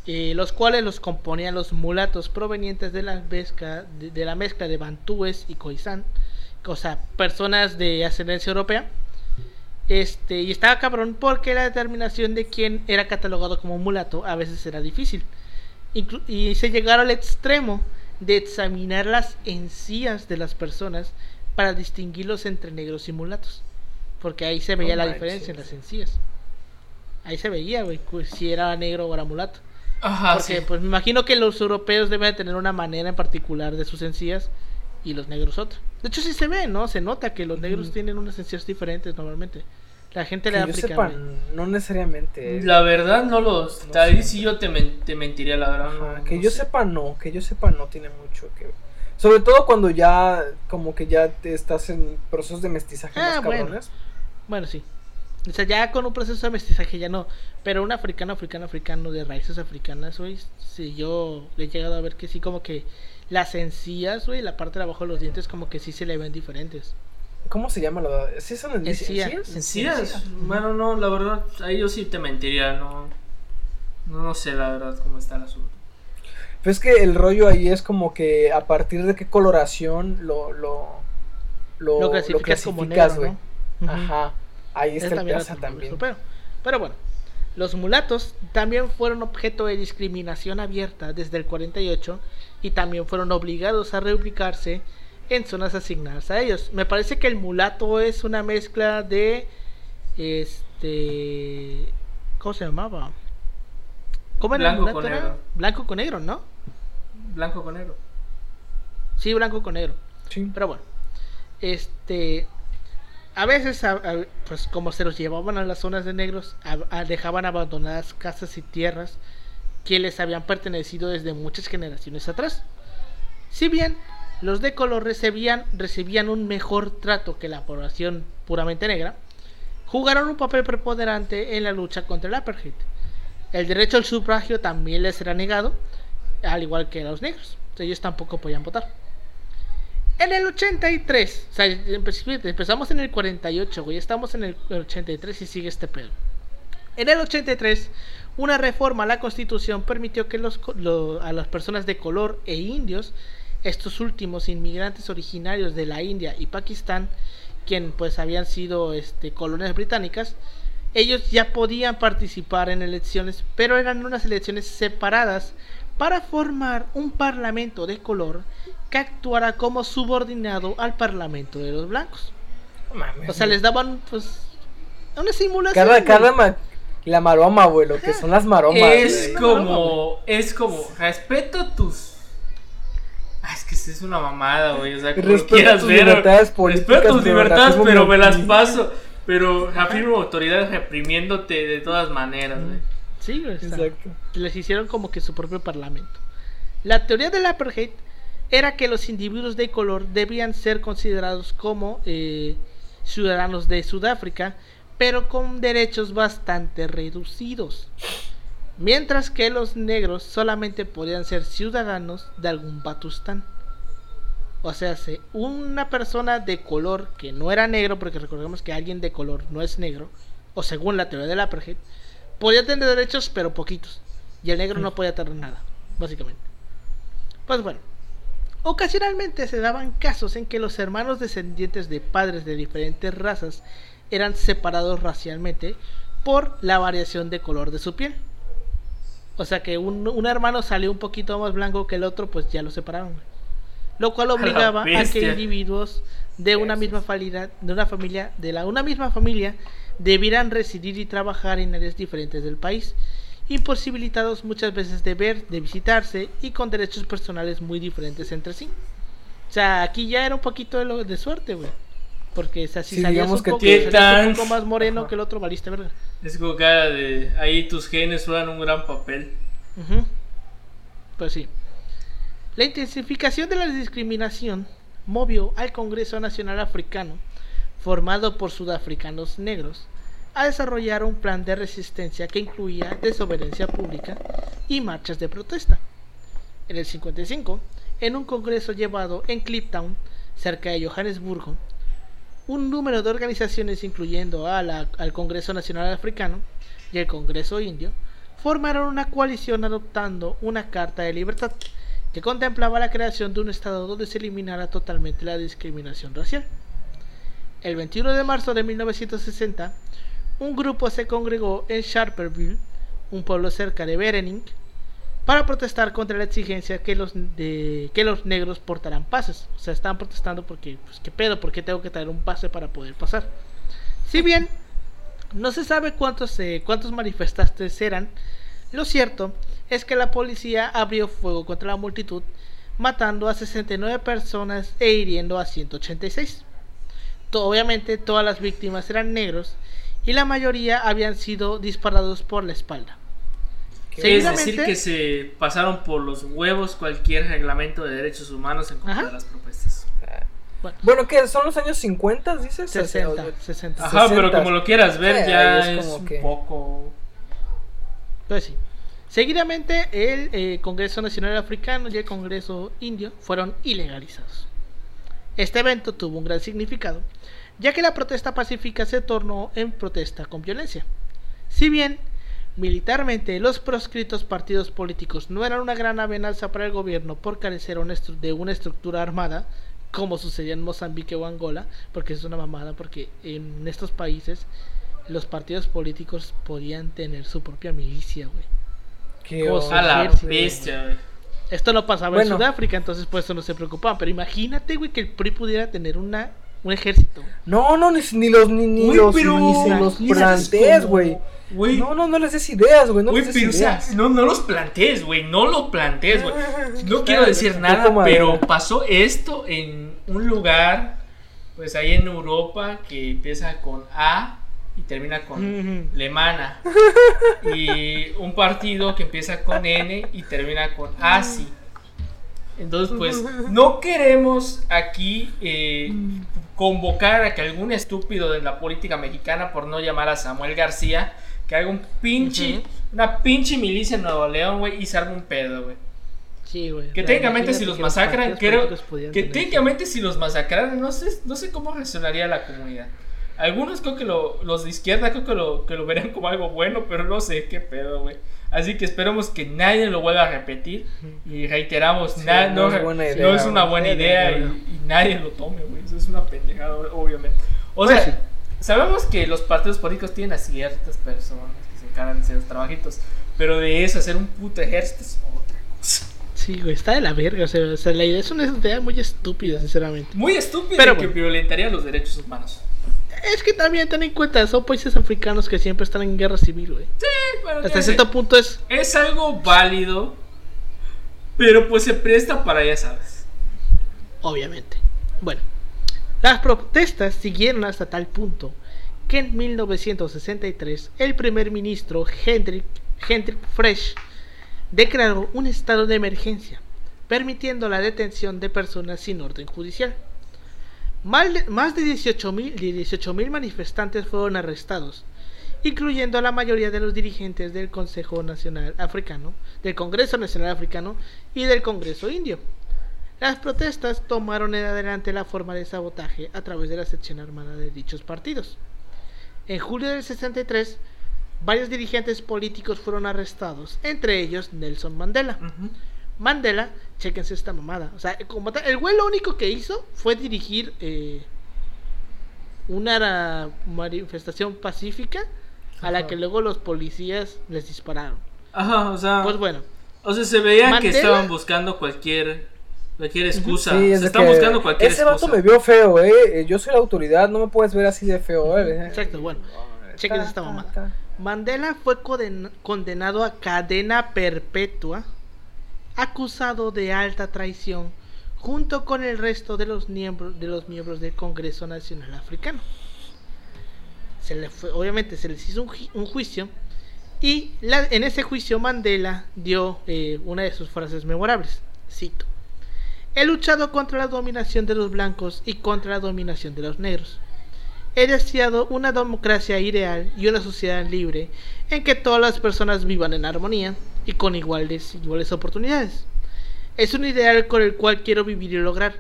eh, los cuales los componían los mulatos provenientes de la mezcla de, la mezcla de bantúes y khoisan, o sea, personas de ascendencia europea. Este, y estaba cabrón porque la determinación de quién era catalogado como mulato a veces era difícil. y se llegaron al extremo de examinar las encías de las personas para distinguirlos entre negros y mulatos. Porque ahí se veía la diferencia en las encías. Ahí se veía, güey, si era negro o era mulato. Ajá, Porque pues me imagino que los europeos deben tener una manera en particular de sus encías y los negros otra. De hecho, sí se ve, ¿no? Se nota que los negros tienen unas esencias diferentes normalmente. La gente de África. sepa, no necesariamente. La verdad no los... No ahí sí yo te, men- te mentiría, la verdad. Ajá, no- que no yo sé. sepa no, que yo sepa no tiene mucho que ver. Sobre todo cuando ya como que ya te estás en procesos de mestizaje Ah, más bueno. cabrones. Bueno, sí. O sea, ya con un proceso de mestizaje ya no. Pero un africano, africano, africano de raíces africanas, güey. Sí, yo he llegado a ver que sí, como que las encías, güey, la parte de abajo de los dientes, como que sí se le ven diferentes. ¿Cómo se llama la ¿Sí son en- Encía. encías? Encías, bueno, no, la verdad, ahí yo sí te mentiría, no. No, no sé la verdad cómo está el asunto. Pues es que el rollo ahí es como que a partir de qué coloración lo lo lo, Lo clasificas güey. Ajá. Ahí Es está el también también. Pero, pero bueno, los mulatos también fueron objeto de discriminación abierta desde el 48 y también fueron obligados a reubicarse en zonas asignadas a ellos. Me parece que el mulato es una mezcla de este ¿cómo se llamaba? ¿Cómo era el Blanco mulato? con Era negro. Blanco con negro, ¿no? Blanco con negro. Sí, blanco con negro. Sí. Pero bueno, este. A veces, a- a- pues como se los llevaban a las zonas de negros, a- a- dejaban abandonadas casas y tierras que les habían pertenecido desde muchas generaciones atrás. Si bien los de color recibían, recibían un mejor trato que la población puramente negra, jugaron un papel preponderante en la lucha contra el apartheid. El derecho al sufragio también les era negado, al igual que a los negros. Ellos tampoco podían votar. En el 83, o sea, empe- empezamos en el 48, güey, estamos en el 83 y sigue este pedo. En el 83, una reforma a la constitución permitió que los, lo- a las personas de color e indios, estos últimos inmigrantes originarios de la India y Pakistán, quien pues habían sido este, colonias británicas, ellos ya podían participar en elecciones, pero eran unas elecciones separadas para formar un parlamento de color que actuara como subordinado al parlamento de los blancos. O sea, les daban pues una simulación. cada cada ma- la maroma, güey, lo que son las maromas. es güey. como, es como, respeto tus... Ah, es que es una mamada, güey. O sea, como quieras tus ver. libertades políticas, Respeto tus pero libertades, pero me las paso. Pero afirmo autoridades reprimiéndote de todas maneras, güey. Sí, güey. Exacto. les hicieron como que su propio parlamento. La teoría del apartheid era que los individuos de color debían ser considerados como eh, ciudadanos de Sudáfrica, pero con derechos bastante reducidos. Mientras que los negros solamente podían ser ciudadanos de algún Batustán. O sea, se- una persona de color que no era negro, porque recordemos que alguien de color no es negro, o según la teoría del apartheid, podía tener derechos, pero poquitos. Y el negro no podía tener nada, básicamente. Pues bueno, ocasionalmente se daban casos en que los hermanos descendientes de padres de diferentes razas eran separados racialmente por la variación de color de su piel. O sea que un, un hermano salió un poquito más blanco que el otro, pues ya lo separaron. Lo cual *laughs* obligaba a que individuos de una misma familia, de una familia, de la una misma familia, debieran residir y trabajar en áreas diferentes del país, imposibilitados muchas veces de ver, de visitarse y con derechos personales muy diferentes entre sí. O sea, aquí ya era un poquito de, lo, de suerte, güey. Porque o sea, si Sí, salías un que poco, ¿Qué salías un poco más moreno Ajá. que el otro, valiste verga. Es como cara de. Ahí tus genes juegan un gran papel. Pues sí. La intensificación de la discriminación movió al Congreso Nacional Africano, formado por sudafricanos negros, a desarrollar un plan de resistencia que incluía desobediencia pública y marchas de protesta. En el 55, en un congreso llevado en Cliptown, cerca de Johannesburgo, un número de organizaciones, incluyendo al Congreso Nacional Africano y el Congreso Indio, formaron una coalición adoptando una Carta de Libertad que contemplaba la creación de un Estado donde se eliminara totalmente la discriminación racial. El 21 de marzo de 1960, un grupo se congregó en Sharperville, un pueblo cerca de Berening, para protestar contra la exigencia que los, que los negros portaran pases. O sea, estaban protestando porque, pues, ¿qué pedo? ¿Por qué tengo que traer un pase para poder pasar? Si bien no se sabe cuántos, eh, cuántos manifestantes eran, lo cierto es que la policía abrió fuego contra la multitud matando a 69 personas e hiriendo a 186. To- Obviamente todas las víctimas eran negros y la mayoría habían sido disparados por la espalda. Es decir, que se pasaron por los huevos cualquier reglamento de derechos humanos en contra Ajá. de las propuestas. Bueno, ¿qué? ¿Son los años 50, dices? 60, O sea, 60. Ajá, pero 60. como lo quieras ver, Sí, ya es es, como un que- poco. Pues sí. Seguidamente, el eh, Congreso Nacional Africano y el Congreso Indio fueron ilegalizados. Este evento tuvo un gran significado, ya que la protesta pacífica se tornó en protesta con violencia. Si bien, militarmente, los proscritos partidos políticos no eran una gran amenaza para el gobierno por carecer de una estructura armada, como sucedía en Mozambique o Angola, porque es una mamada, porque en estos países los partidos políticos podían tener su propia milicia, güey. qué. A la bestia, güey. Esto no pasaba Bueno. en Sudáfrica, entonces por eso no se preocupaban. Pero imagínate, güey, que el PRI pudiera tener una, un ejército. No, no, ni, ni los, ni, ni los, pero ni se los plantees, güey. No, no, no les des ideas, güey. No Güey, les des pero o sea, ideas. no, no los plantees, güey, no lo plantees, güey. No quiero decir nada, pero pasó esto en un lugar, pues ahí en Europa, que empieza con A y termina con. Lemana. Y un partido que empieza con N y termina con ASI. Entonces, pues, no queremos aquí eh, convocar a que algún estúpido de la política mexicana, por no llamar a Samuel García, que haga un pinche, una pinche milicia en Nuevo León, güey, y se arme un pedo, güey. Sí, güey. Que técnicamente si los que masacran, creo que técnicamente si los masacraran, no sé, no sé cómo reaccionaría la comunidad. Algunos creo que lo, los de izquierda creo que lo, que lo verían como algo bueno, pero no sé qué pedo, güey. Así que esperemos que nadie lo vuelva a repetir y reiteramos, Sí, na- no no, es buena no idea, es una buena idea de y, y nadie lo tome, güey. Eso es una pendejada, obviamente. O Pues sea, sí. sabemos que los partidos políticos tienen a ciertas personas que se encargan de hacer los trabajitos, pero de eso, hacer un puto ejército es otra cosa. Sí, güey, está de la verga. O sea, o sea, la idea es una idea muy estúpida, sinceramente. Muy estúpido Pero y que bueno. violentaría los derechos humanos. Es que también ten en cuenta, son países africanos que siempre están en guerra civil, güey. Bueno, Hasta ya sé, cierto punto es es algo válido, pero pues se presta para, ya sabes. obviamente. Bueno, las protestas siguieron hasta tal punto que en 1963 el primer ministro Hendrik, Hendrik Fresh declaró un estado de emergencia, permitiendo la detención de personas sin orden judicial. Más de 18.000 de 18.000 manifestantes fueron arrestados, incluyendo a la mayoría de los dirigentes del Consejo Nacional Africano, del Congreso Nacional Africano y del Congreso Indio. Las protestas tomaron en adelante la forma de sabotaje a través de la sección armada de dichos partidos. En julio del 63, varios dirigentes políticos fueron arrestados, entre ellos Nelson Mandela. Mandela, chequense esta mamada. O sea, como tal, el güey lo único que hizo fue dirigir eh, una manifestación pacífica a la Ajá. que luego los policías les dispararon. Ajá, o sea, Pues bueno, o sea, se veía que estaban buscando cualquier cualquier excusa. Sí, es se están buscando cualquier Ese excusa. vato me vio feo, eh. Eh, Yo soy la autoridad, no me puedes ver así de feo, eh. Exacto, bueno. Chequen Ta, esta ta, mamada. Mandela fue condenado a cadena perpetua, acusado de alta traición, junto con el resto de los miembros, de los miembros del Congreso Nacional Africano. Se le obviamente se les hizo un, ju- un juicio y en ese juicio Mandela dio eh, una de sus frases memorables. Cito. He luchado contra la dominación de los blancos y contra la dominación de los negros. He deseado una democracia ideal y una sociedad libre en que todas las personas vivan en armonía y con iguales, iguales oportunidades. Es un ideal con el cual quiero vivir y lograr,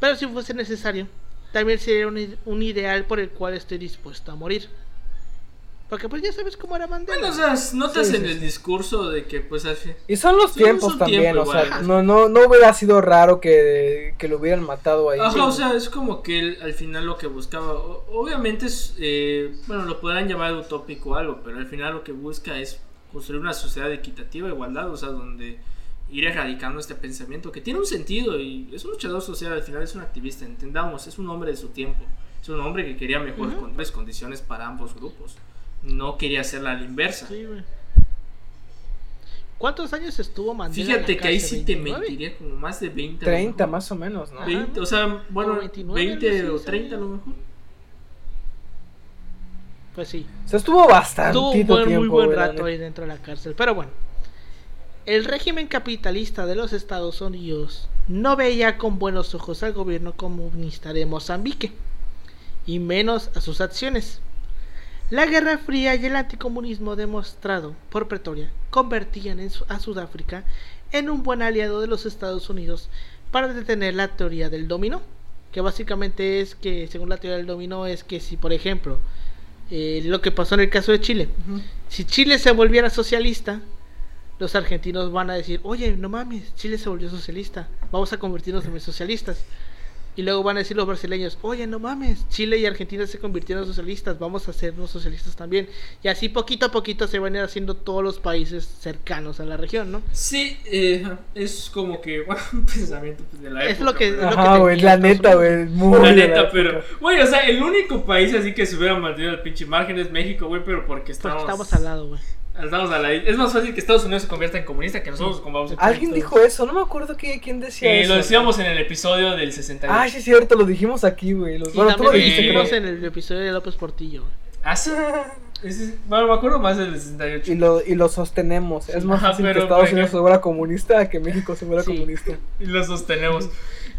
pero si fuese necesario, también sería un, un ideal por el cual estoy dispuesto a morir. Porque pues ya sabes cómo era Mandela. Bueno, o sea, notas Sí, en sí, el sí. discurso de que pues fin. Y son los tiempos un también, tiempo o sea, no, no, no hubiera sido raro que, que lo hubieran matado ahí. Ajá, o sea, es como que él al final lo que buscaba, obviamente es, eh, bueno, lo podrán llamar utópico o algo, pero al final lo que busca es construir una sociedad equitativa, igualdad, o sea, donde ir erradicando este pensamiento que tiene un sentido y es un luchador social, al final es un activista, entendamos, es un hombre de su tiempo, es un hombre que quería mejores Ujú. con- condiciones para ambos grupos, no quería hacerla a la inversa. Sí. ¿Cuántos años estuvo Mandela? en la Fíjate que ahí sí te 29? mentiría como más de 20. a lo 30 mejor. más o menos, ¿no? Ajá. 20, o sea, bueno, O 29, 20 algo o así, 30 a lo mejor. Pues sí. O sea, estuvo bastante Estuvo un buen- tiempo. muy buen rato ahí dentro de la cárcel. Pero bueno, el régimen capitalista de los Estados Unidos no veía con buenos ojos al gobierno comunista de Mozambique, y menos a sus acciones. La Guerra Fría y el anticomunismo demostrado por Pretoria convertían en Su- a Sudáfrica en un buen aliado de los Estados Unidos para detener la teoría del dominó, que básicamente es que, según la teoría del dominó, es que si, por ejemplo, eh, lo que pasó en el caso de Chile, si Chile se volviera socialista, los argentinos van a decir, oye, no mames, Chile se volvió socialista, vamos a convertirnos en socialistas. Y luego van a decir los brasileños, oye, no mames, Chile y Argentina se convirtieron en socialistas, vamos a hacernos socialistas también. Y así poquito a poquito se van a ir haciendo todos los países cercanos a la región, ¿no? Sí, eh, es como que, *laughs* bueno, un pensamiento pues, de la Es época. lo que- es lo Ajá, güey, la neta, güey. Muy La neta, pero, güey, o sea, el único país así que se hubiera mantenido el pinche margen es México, güey, pero porque Porque estamos, estamos al lado, güey. Estamos a la- Es más fácil que Estados Unidos se convierta en comunista que nosotros como vamos a Alguien dijo eso, no me acuerdo qué, quién decía Eh, eso. lo decíamos en el episodio del 68. Ah, sí, es cierto, lo dijimos aquí, güey. Lo- Y Bueno, tú lo dijiste, creo. dijimos en el episodio de López Portillo, güey. ¿Ah, sí? Bueno, me acuerdo más del 68. Y lo, y lo sostenemos. Es más Ajá, fácil que pero, Estados Unidos se vuelva comunista que México se vuelva Sí. comunista. Y lo sostenemos.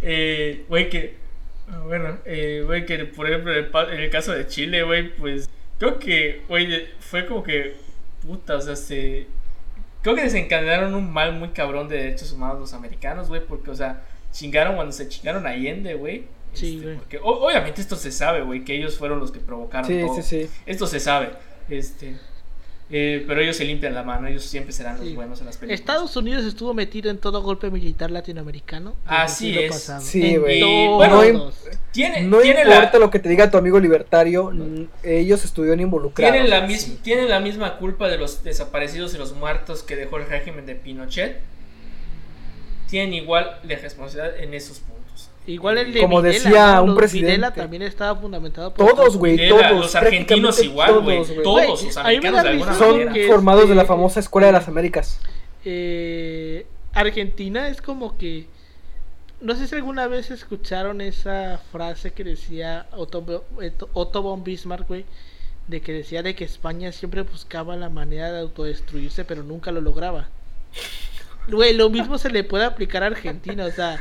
Eh, Güey, que. Bueno, eh, güey, que por ejemplo, en el, caso de Chile, güey, pues. Creo que, güey, fue como que. Puta, o sea, se. Creo que desencadenaron un mal muy cabrón de derechos humanos los americanos, güey, porque, o sea, chingaron cuando se chingaron a Allende, güey. Sí, Este. Porque o- obviamente esto se sabe, güey, que ellos fueron los que provocaron Sí, todo. sí, sí. Esto se sabe. Este. Eh, pero ellos se limpian la mano, ellos siempre serán los Sí. buenos en las películas. Estados Unidos estuvo metido en todo golpe militar latinoamericano. Así es. pasado. Sí, güey. Bueno, Tiene, No tiene importa la, lo que te diga tu amigo libertario, ellos estuvieron involucrados. Tienen la, mis- tienen la misma culpa de los desaparecidos y los muertos que dejó el régimen de Pinochet. Tienen igual de responsabilidad en esos puntos. Igual el de Como Videla, decía ¿no? un Los presidente. Videla también estaba fundamentado por Todos, güey, todos. los argentinos igual, güey. todos, güey. Todos Güey, los americanos de alguna Son manera. porque- formados de la este- famosa Escuela de las Américas. Eh, Argentina es como que. No sé si alguna vez escucharon esa frase que decía Otto, Otto- Otto von Bismarck, güey. De que decía de que España siempre buscaba la manera de autodestruirse, pero nunca lo lograba. Güey, lo mismo se le puede aplicar a Argentina. O sea,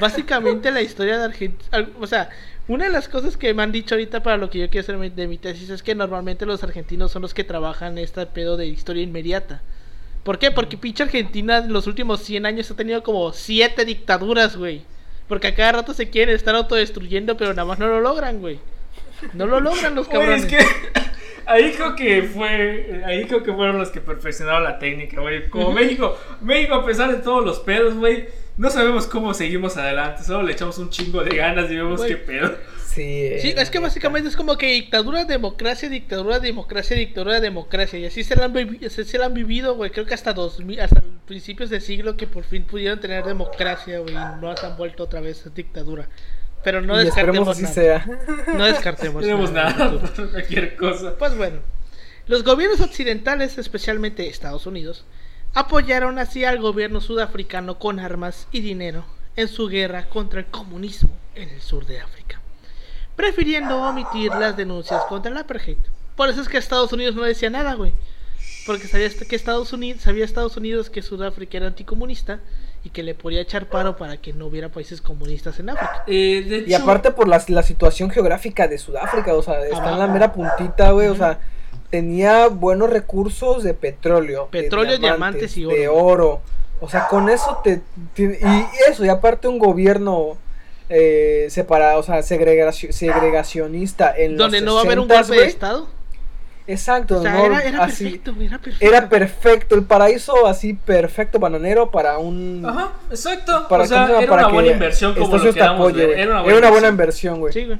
básicamente la historia de Argentina. O sea, una de las cosas que me han dicho ahorita para lo que yo quiero hacer de mi tesis es que normalmente los argentinos son los que trabajan este pedo de historia inmediata. ¿Por qué? Porque pinche Argentina en los últimos 100 años ha tenido como 7 dictaduras, güey. Porque a cada rato se quieren estar autodestruyendo, pero nada más no lo logran, güey. No lo logran los cabrones. es que ahí creo que fue, ahí creo que fueron los que perfeccionaron la técnica, güey. Como. México, México a pesar de todos los pedos, güey, no sabemos cómo seguimos adelante, solo le echamos un chingo de ganas y vemos qué pedo. Sí. Sí, es que básicamente es como que dictadura, democracia, dictadura, democracia, dictadura, democracia. Y así se la han, vivi- se, se la han vivido, güey. Creo que hasta 2000, hasta principios de siglo que por fin pudieron tener democracia, güey. Y no se han vuelto otra vez dictadura. Pero no y esperemos descartemos así nada. sea. No descartemos No tenemos nada. nada cualquier cosa. Pues bueno, los gobiernos occidentales, especialmente Estados Unidos, apoyaron así al gobierno sudafricano con armas y dinero en su guerra contra el comunismo en el sur de África, prefiriendo omitir las denuncias contra el apartheid. Por eso es que Estados Unidos no decía nada, güey. Porque sabía que Estados Unidos, sabía Estados Unidos que Sudáfrica era anticomunista y que le podía echar paro para que no hubiera países comunistas en África. Eh, de Y aparte por la, la situación geográfica de Sudáfrica, o sea, está en la mera puntita, güey, o sea, tenía buenos recursos de petróleo. de Petróleo, diamantes y De oro. O sea, con eso te... te- y eso, y aparte un gobierno eh, separado, o sea, segregacio- segregacionista en Donde los no va a haber un 60s, golpe de. Estado. Exacto, O sea, no, era, era así- perfecto, era perfecto. Era perfecto, el paraíso así perfecto bananero para un... Ajá, exacto. Para, era Para una que buena inversión como lo queramos. Era una Era una buena inversión. inversión, güey. Sí, güey.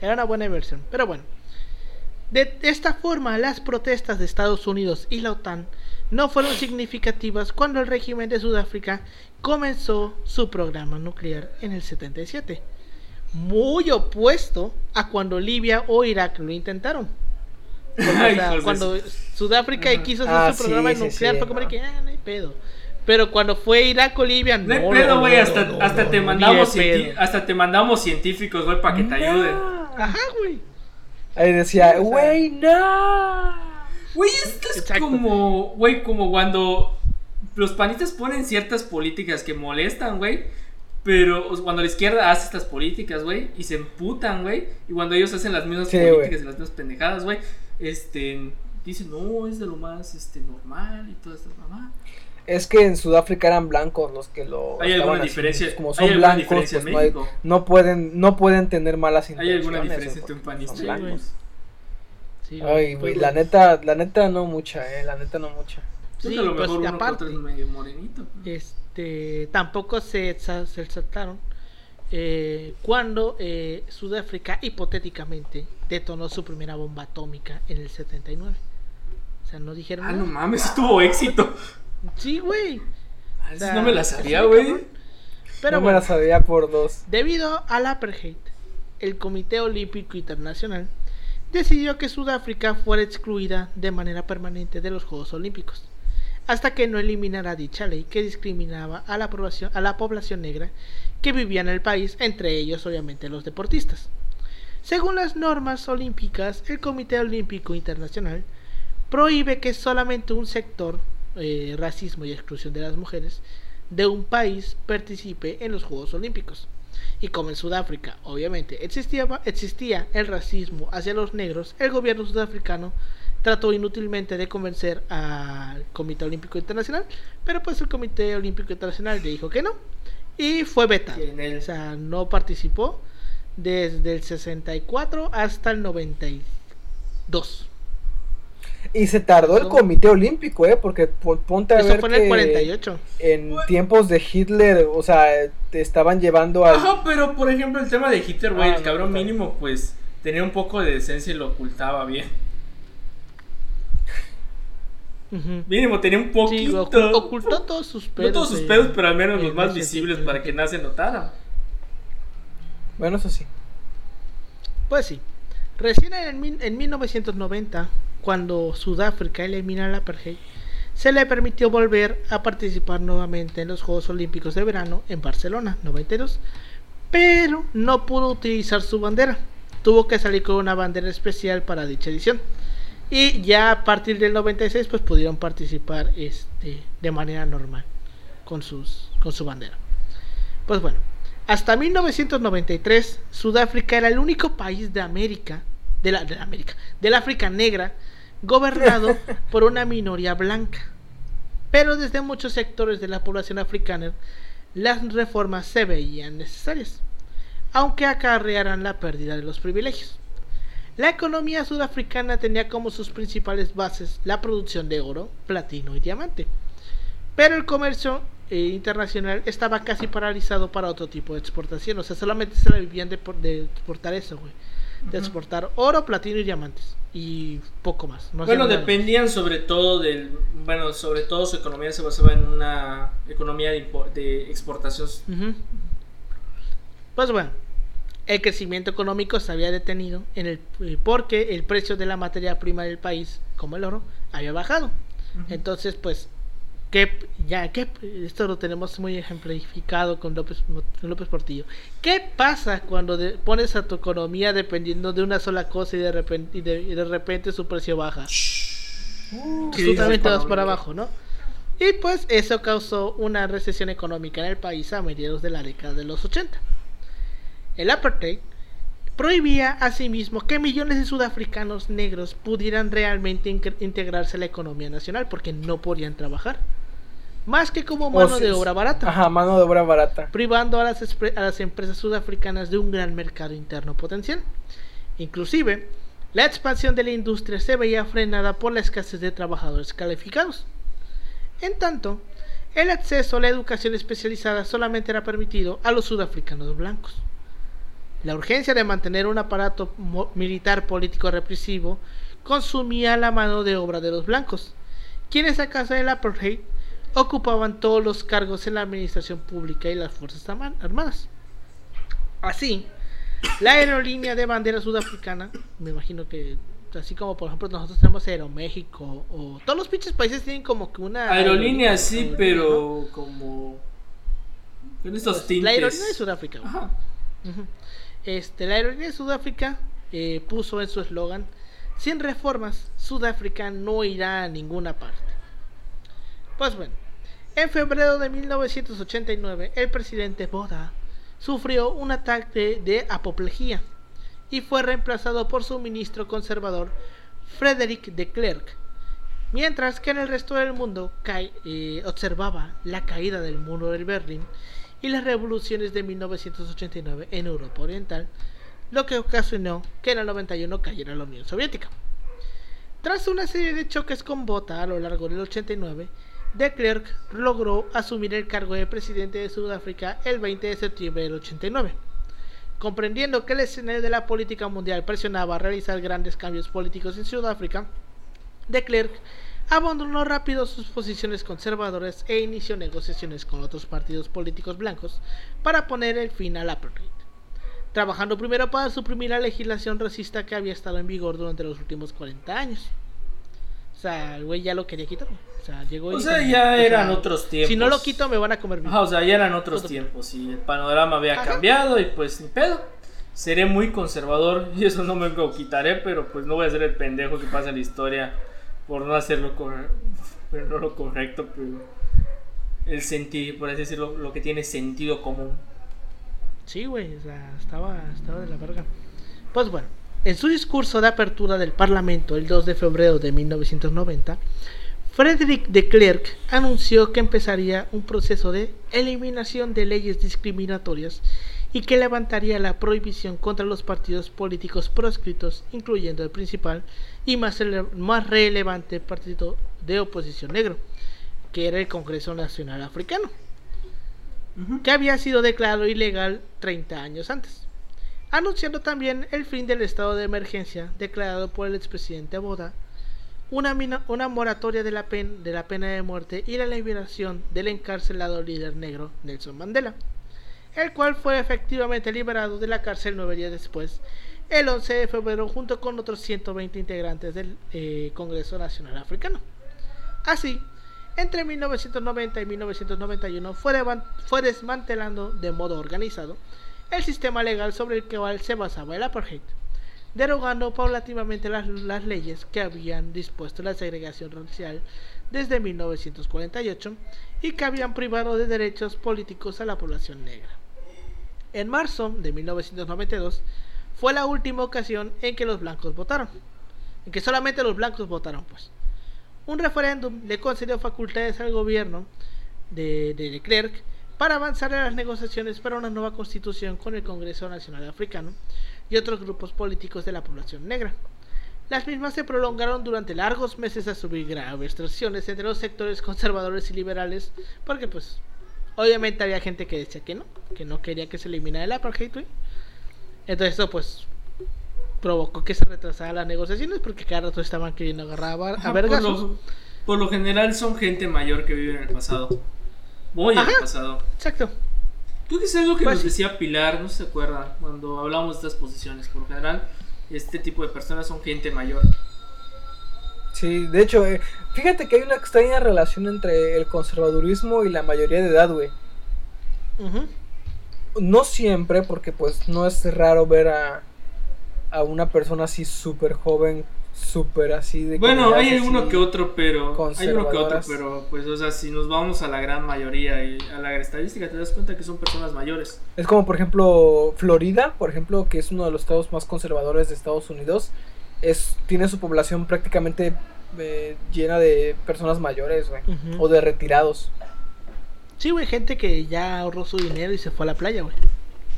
Era una buena inversión. Pero bueno. De esta forma, las protestas de Estados Unidos y la OTAN no fueron significativas cuando el régimen de Sudáfrica comenzó su programa nuclear en el 77. Muy opuesto a cuando Libia o Irak lo intentaron. Porque, o sea, cuando su- Sudáfrica Ajá. quiso hacer Ah, su programa sí, nuclear, sí, fue como de no. que, ah, no hay pedo. Pero cuando fue Irak o Libia, no. No hay pedo, güey. no, Hasta, no, hasta no, te mandamos hasta te mandamos científicos, güey, para que te ayuden. Ajá, güey. Ahí decía, güey, no. Güey, esto es Exacto. como, güey, como cuando los panistas ponen ciertas políticas que molestan, güey. Pero cuando la izquierda hace estas políticas, güey, y se emputan, güey, y cuando ellos hacen las mismas Sí, políticas y las mismas pendejadas, güey, este, dicen, no, es de lo más, este, normal y todas estas mamás. Es que en Sudáfrica eran blancos los que lo ¿Hay alguna diferencia? Como ¿Hay son alguna blancos, pues en no, hay- México? no pueden no pueden tener malas ¿Hay intenciones. alguna güey, diferencia entre un porque panista son y blancos. blancos. Sí, Ay, güey, pues, la neta, la neta no mucha, eh, la neta no mucha. Sí, a lo pues, mejor y uno aparte- medio morenito. Este, tampoco se, sa- se saltaron eh, cuando eh, Sudáfrica hipotéticamente detonó su primera bomba atómica en el 79. O sea, no dijeron Ah, no mames, tuvo éxito. Sí, güey. Ah, O eso sea, no me la sabía, güey. Pero no bueno, me la sabía por dos. debido al apartheid, el Comité Olímpico Internacional decidió que Sudáfrica fuera excluida de manera permanente de los Juegos Olímpicos, hasta que no eliminara dicha ley que discriminaba a la población, a la población negra que vivía en el país, entre ellos obviamente los deportistas. Según las normas olímpicas, el Comité Olímpico Internacional prohíbe que solamente un sector, eh, racismo y exclusión de las mujeres, de un país participe en los Juegos Olímpicos. Y como en Sudáfrica, obviamente, existía, existía el racismo hacia los negros, el gobierno sudafricano trató inútilmente de convencer al Comité Olímpico Internacional, pero pues el Comité Olímpico Internacional le dijo que no y fue el- O sea, no participó desde el 64 hasta el 92. Y se tardó el Comité Olímpico, eh, porque po- ponte a Eso ver fue en el que 48. en tiempos de Hitler, o sea, te estaban llevando al Ajá, pero por ejemplo, el tema de Hitler, güey, Ah, el no, cabrón no. mínimo, pues tenía un poco de decencia y lo ocultaba bien. Mínimo, tenía un poquito. ocu- ocultó todos sus pedos. no todos sus pedos, pero al menos los más visibles para que nadie se notara. Bueno, eso sí. Pues sí. Recién en, en 1990, cuando Sudáfrica elimina la apartheid, se le permitió volver a participar nuevamente en los Juegos Olímpicos de Verano en Barcelona, 92, pero no pudo utilizar su bandera. Tuvo que salir con una bandera especial para dicha edición. Y ya a partir del 96 pues pudieron participar este, de manera normal con, sus, con su bandera. Pues bueno, hasta 1993 Sudáfrica era el único país de América, de la, de la América, del África negra, gobernado *laughs* por una minoría blanca. Pero desde muchos sectores de la población africana las reformas se veían necesarias, aunque acarrearan la pérdida de los privilegios. La economía sudafricana tenía como sus principales bases la producción de oro, platino y diamante. Pero el comercio eh, internacional estaba casi paralizado para otro tipo de exportación. O sea, solamente se la vivían de, por- de exportar eso, güey. De exportar oro, platino y diamantes. Y poco más. no bueno, dependían sobre todo del. Bueno, sobre todo su economía se basaba en una economía de, de exportación. Pues bueno, el crecimiento económico se había detenido en el, eh, porque el precio de la materia prima del país, como el oro, había bajado. Entonces, pues, ¿qué, ya, qué, esto lo tenemos muy ejemplificado con López, López Portillo. ¿Qué pasa cuando de- pones a tu economía dependiendo de una sola cosa y de repente, y de, y de repente su precio baja? ¿Qué Tú también dices, te vas para abajo, ¿no? Y pues eso causó una recesión económica en el país a mediados de la década de los 80. El apartheid prohibía asimismo que millones de sudafricanos negros pudieran realmente integrarse a la economía nacional porque no podían trabajar. Más que como O mano sea, de obra barata Ajá, mano de obra barata. privando a las, a las empresas sudafricanas de un gran mercado interno potencial. Inclusive, la expansión de la industria se veía frenada por la escasez de trabajadores calificados. En tanto, el acceso a la educación especializada solamente era permitido a los sudafricanos blancos. La urgencia de mantener un aparato militar político represivo consumía la mano de obra de los blancos, quienes a causa del apartheid ocupaban todos los cargos en la administración pública y las fuerzas Arma- armadas. Así, la aerolínea de bandera sudafricana, me imagino que Así como, por ejemplo, nosotros tenemos Aeroméxico o todos los pinches países tienen como que una... Aerolínea sí, aerolínea, pero como... Con estos ¿no? tintes. La aerolínea de Sudáfrica. Ajá. Este, la aerolínea de Sudáfrica eh, puso en su eslogan, sin reformas, Sudáfrica no irá a ninguna parte. Pues bueno, en febrero de 1989, el presidente Boda sufrió un ataque de apoplejía y fue reemplazado por su ministro conservador Frederick de Klerk, mientras que en el resto del mundo eh, observaba la caída del muro de Berlín y las revoluciones de 1989 en Europa Oriental, lo que ocasionó que en el 91 cayera la Unión Soviética. Tras una serie de choques con Botha a lo largo del 89, de Klerk logró asumir el cargo de presidente de Sudáfrica el 20 de septiembre del 89. Comprendiendo que el escenario de la política mundial presionaba a realizar grandes cambios políticos en Sudáfrica, de Klerk abandonó rápido sus posiciones conservadoras e inició negociaciones con otros partidos políticos blancos para poner el fin al apartheid, trabajando primero para suprimir la legislación racista que había estado en vigor durante los últimos 40 años. O sea, el güey ya lo quería quitar. O sea, llegó O sea, ya o sea, eran otros tiempos. Si no lo quito, me van a comer. Ajá, o sea, ya eran otros Otro- tiempos y el panorama había Ajá. cambiado y pues ni pedo. Seré muy conservador *laughs* y eso no me lo quitaré, pero pues no voy a ser el pendejo que pasa en la historia por no hacerlo pero no lo correcto, pero el sentir, por así decirlo, lo que tiene sentido común. Sí, güey, o estaba, estaba de la verga. Pues bueno, en su discurso de apertura del Parlamento el 2 de febrero de 1990, Frederick de Klerk anunció que empezaría un proceso de eliminación de leyes discriminatorias y que levantaría la prohibición contra los partidos políticos proscritos, incluyendo el principal y más, más relevante partido de oposición negro, que era el Congreso Nacional Africano que había sido declarado ilegal 30 años antes, anunciando también el fin del estado de emergencia declarado por el expresidente Boda, una, mina- una moratoria de la, pen- de la pena de muerte y la liberación del encarcelado líder negro Nelson Mandela, el cual fue efectivamente liberado de la cárcel nueve días después, el 11 de febrero, junto con otros 120 integrantes del eh, Congreso Nacional Africano. Así, entre 1990 y 1991 fue, fue desmantelando de modo organizado el sistema legal sobre el cual se basaba el apartheid, derogando paulatinamente las, las leyes que habían dispuesto la segregación racial desde 1948 y que habían privado de derechos políticos a la población negra. En marzo de 1992 fue la última ocasión en que los blancos votaron, en que solamente los blancos votaron, pues. Un referéndum le concedió facultades al gobierno de, de, Klerk para avanzar en las negociaciones para una nueva constitución con el Congreso Nacional Africano y otros grupos políticos de la población negra. Las mismas se prolongaron durante largos meses a subir graves tensiones entre los sectores conservadores y liberales, porque pues obviamente había gente que decía que no, que no quería que se eliminara el apartheid. Entonces eso pues provocó que se retrasaran las negociaciones porque cada rato estaban queriendo agarrar a, Ajá, por, lo, por lo general son gente mayor que vive en el pasado. Muy en Ajá. el pasado. Exacto. Creo que es algo que Pues nos sí. decía Pilar, no se acuerda, cuando hablamos de estas posiciones. Por lo general, este tipo de personas son gente mayor. Sí, de hecho, eh, fíjate que hay una extraña relación entre el conservadurismo y la mayoría de edad, güey. Ujú. No siempre, porque pues no es raro ver a, a una persona así súper joven, súper así de... Bueno, hay uno que otro, pero. Hay uno que otro, pero pues, o sea, si nos vamos a la gran mayoría y a la estadística, te das cuenta que son personas mayores. Es como por ejemplo Florida, por ejemplo, que es uno de los estados más conservadores de Estados Unidos. Es, tiene su población prácticamente eh, llena de personas mayores, güey. O de retirados. Sí, güey, gente que ya ahorró su dinero y se fue a la playa, güey.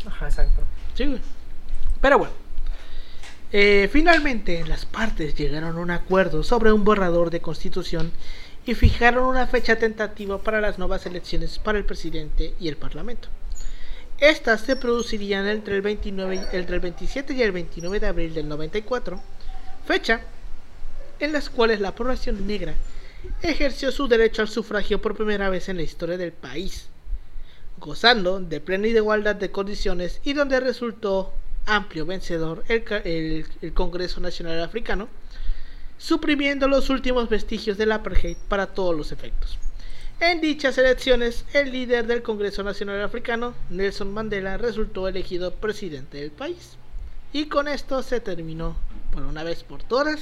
Ajá, exacto. Sí, güey. Pero bueno. Eh, finalmente, las partes llegaron a un acuerdo sobre un borrador de constitución y fijaron una fecha tentativa para las nuevas elecciones para el presidente y el parlamento. Estas se producirían entre el, 29, y- entre el 27 y el 29 de abril del 94, fecha en las cuales la población negra ejerció su derecho al sufragio por primera vez en la historia del país gozando de plena igualdad de condiciones y donde resultó amplio vencedor el, Congreso Nacional Africano, suprimiendo los últimos vestigios del apartheid para todos los efectos. En dichas elecciones, el líder del Congreso Nacional Africano, Nelson Mandela, resultó elegido presidente del país. Y con esto se terminó, por una vez por todas,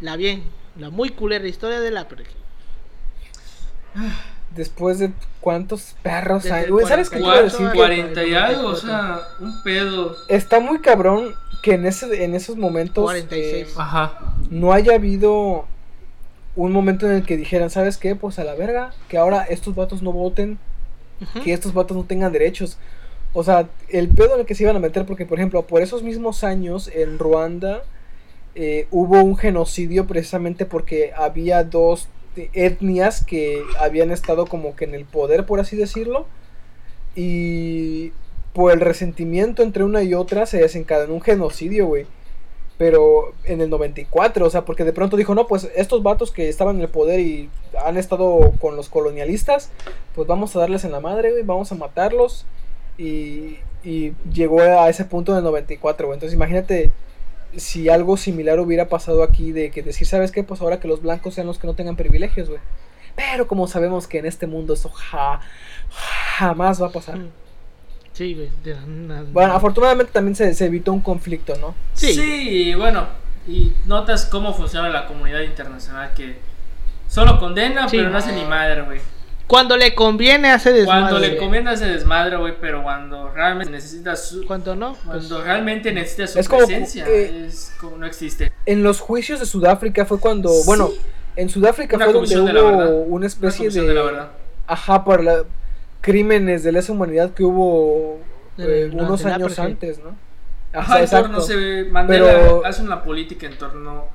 la bien, la muy culera historia del apartheid. Después de cuántos perros Desde hay, güey. ¿Sabes qué quiero 44 decir? al- 40 y algo, o 94. sea, un pedo. Está muy cabrón que en ese en esos momentos 46. eh, Ajá. no haya habido un momento en el que dijeran, ¿sabes qué? Pues a la verga, que ahora estos vatos no voten, que estos vatos no tengan derechos. O sea, el pedo en el que se iban a meter, porque por ejemplo, por esos mismos años en Ruanda eh, hubo un genocidio precisamente porque había dos etnias que habían estado como que en el poder, por así decirlo, y por el resentimiento entre una y otra se desencadenó un genocidio, güey. Pero en el 94, o sea, porque de pronto dijo, no, pues estos vatos que estaban en el poder y han estado con los colonialistas, pues vamos a darles en la madre, güey, vamos a matarlos. Y, y llegó a ese punto en el 94, güey. Entonces imagínate si algo similar hubiera pasado aquí de que decir, ¿sabes qué? Pues ahora que los blancos sean los que no tengan privilegios, güey. Pero como sabemos que en este mundo eso ja- jamás va a pasar. Mm. Sí, güey. Bueno, afortunadamente también se, se evitó un conflicto, ¿no? Sí. Sí. bueno, y notas cómo funciona la comunidad internacional que solo condena, Sí. pero no hace ni madre, güey. Cuando le conviene hace desmadre. Cuando le conviene hace desmadre, güey, pero cuando realmente necesita su... Cuando no, pues, Cuando realmente necesita su Es como, presencia, eh, es como no existe. En los juicios de Sudáfrica fue cuando, bueno, en Sudáfrica Una fue donde verdad. hubo una especie de, de la verdad. ajá, por la, crímenes de lesa humanidad que hubo eh, no, unos años antes, ¿no? Ajá, en torno se Mandela Pero- hace una política en torno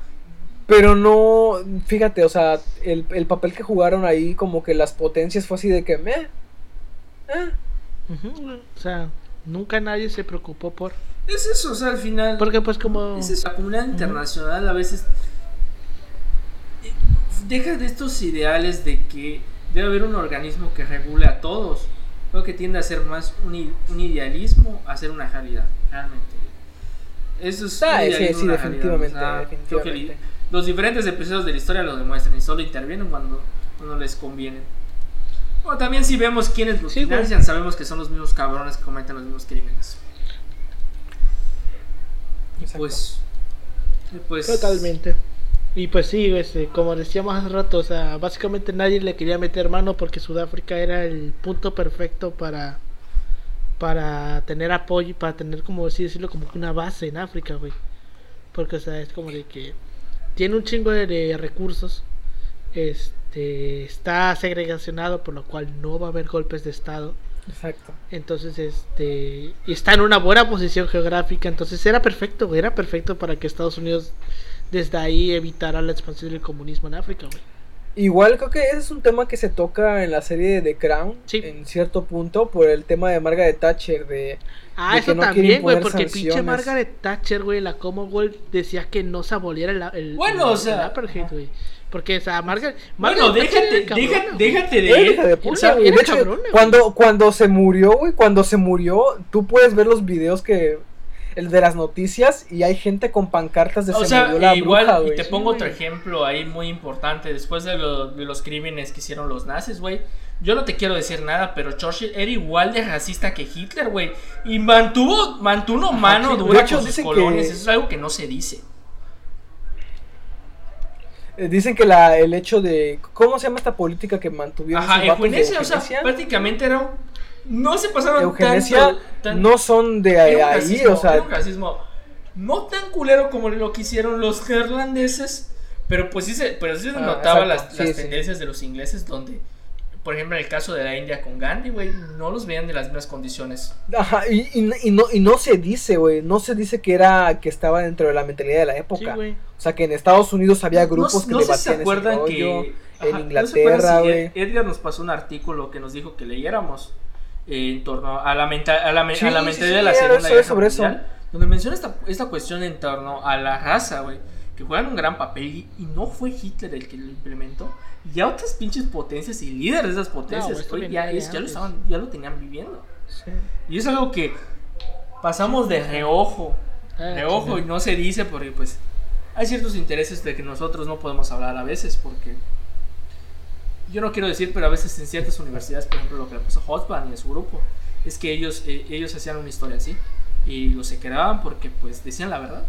Pero no, fíjate, o sea, el, el papel que jugaron ahí, como que las potencias fue así de que, meh, eh, o sea, nunca nadie se preocupó por. Es eso, o sea, al final. Porque, pues, como. es eso, La comunidad internacional a veces. eh, Deja de estos ideales de que debe haber un organismo que regule a todos. Creo que tiende a ser más un, i- un idealismo a ser una realidad, realmente. Eso es Ah, un sí, sí, definitivamente, o sea, creo que definitivamente. Los diferentes episodios de la historia lo demuestran y solo intervienen cuando, cuando les conviene. O también si vemos quiénes los Sí, financian, sabemos que son los mismos cabrones que cometen los mismos crímenes. Exacto. pues, pues Totalmente. Y pues sí, este, como decíamos hace rato, o sea, básicamente nadie le quería meter mano porque Sudáfrica era el punto perfecto para para tener apoyo, para tener como así decirlo como una base en África, güey. Porque o sea, es como de que tiene un chingo de, de recursos. Este está segregacionado, por lo cual no va a haber golpes de estado. Exacto. Entonces, este. Y está en una buena posición geográfica. Entonces, era perfecto, Era perfecto para que Estados Unidos desde ahí evitara la expansión del comunismo en África, güey. Igual creo que ese es un tema que se toca en la serie de The Crown, Sí. en cierto punto, por el tema de Margaret Thatcher, de... Ah, de eso que no también, güey, porque pinche sanciones. Margaret Thatcher, güey, la Commonwealth decía que no se aboliera el, el, Bueno, el- o sea, el apartheid, güey. Porque, o sea, Margaret. Bueno, Margaret déjate, cabrona, déjate, déjate de él. de O puta, sea, güey. era De hecho, cabrona, cuando, cuando se murió, güey, cuando se murió, tú puedes ver los videos que... El de las noticias y hay gente con pancartas de O se sea, murió la igual, bruja, y te pongo otro ejemplo ahí muy importante. Después de, lo- de los crímenes que hicieron los nazis, güey. Yo no te quiero decir nada, pero Churchill era igual de racista que Hitler, güey. Y mantuvo, mantuvo mano dura hecho, con sus colonias. que- Eso es algo que no se dice. Eh, Dicen que la, el hecho de... ¿Cómo se llama esta política que mantuvieron Ajá, eugenesia, o sea, prácticamente era un- No se pasaron Eugenesia tanto... tan- no son de ahí, o sea... no tan culero como lo que hicieron los neerlandeses, pero pues sí se, pero sí se Ah, notaba exacto, las, sí, las sí. tendencias de los ingleses donde, por ejemplo, en el caso de la India con Gandhi, güey, no los veían de las mismas condiciones. Ajá, y, y- y no, y no se dice, güey, no se dice que era que estaba dentro de la mentalidad de la Sí, época. güey. o sea, que en Estados Unidos había grupos no, que no si se debatían ese acuerdan rollo, que en ajá, ¿no acuerdan Inglaterra, si güey. Ed- Edgar nos pasó un artículo que nos dijo que leyéramos en torno a la, menta- a la, me- Sí, a la mentalidad sí, de la Segunda eso, Guerra sobre eso. Mundial, donde menciona esta, esta cuestión en torno a la raza, güey, que juegan un gran papel y, y no fue Hitler el que lo implementó. Ya otras pinches potencias y líderes de esas potencias, güey, viene ya, es- ya, lo estaban, ya lo tenían viviendo. Sí. Y es algo que pasamos de reojo, Ah, reojo y chingada. no se dice porque pues hay ciertos intereses de que nosotros no podemos hablar a veces porque yo no quiero decir, pero a veces en ciertas universidades, por ejemplo, lo que le puso Hotman y a su grupo, es que ellos, eh, ellos hacían una historia así y lo se quedaban porque pues decían la verdad.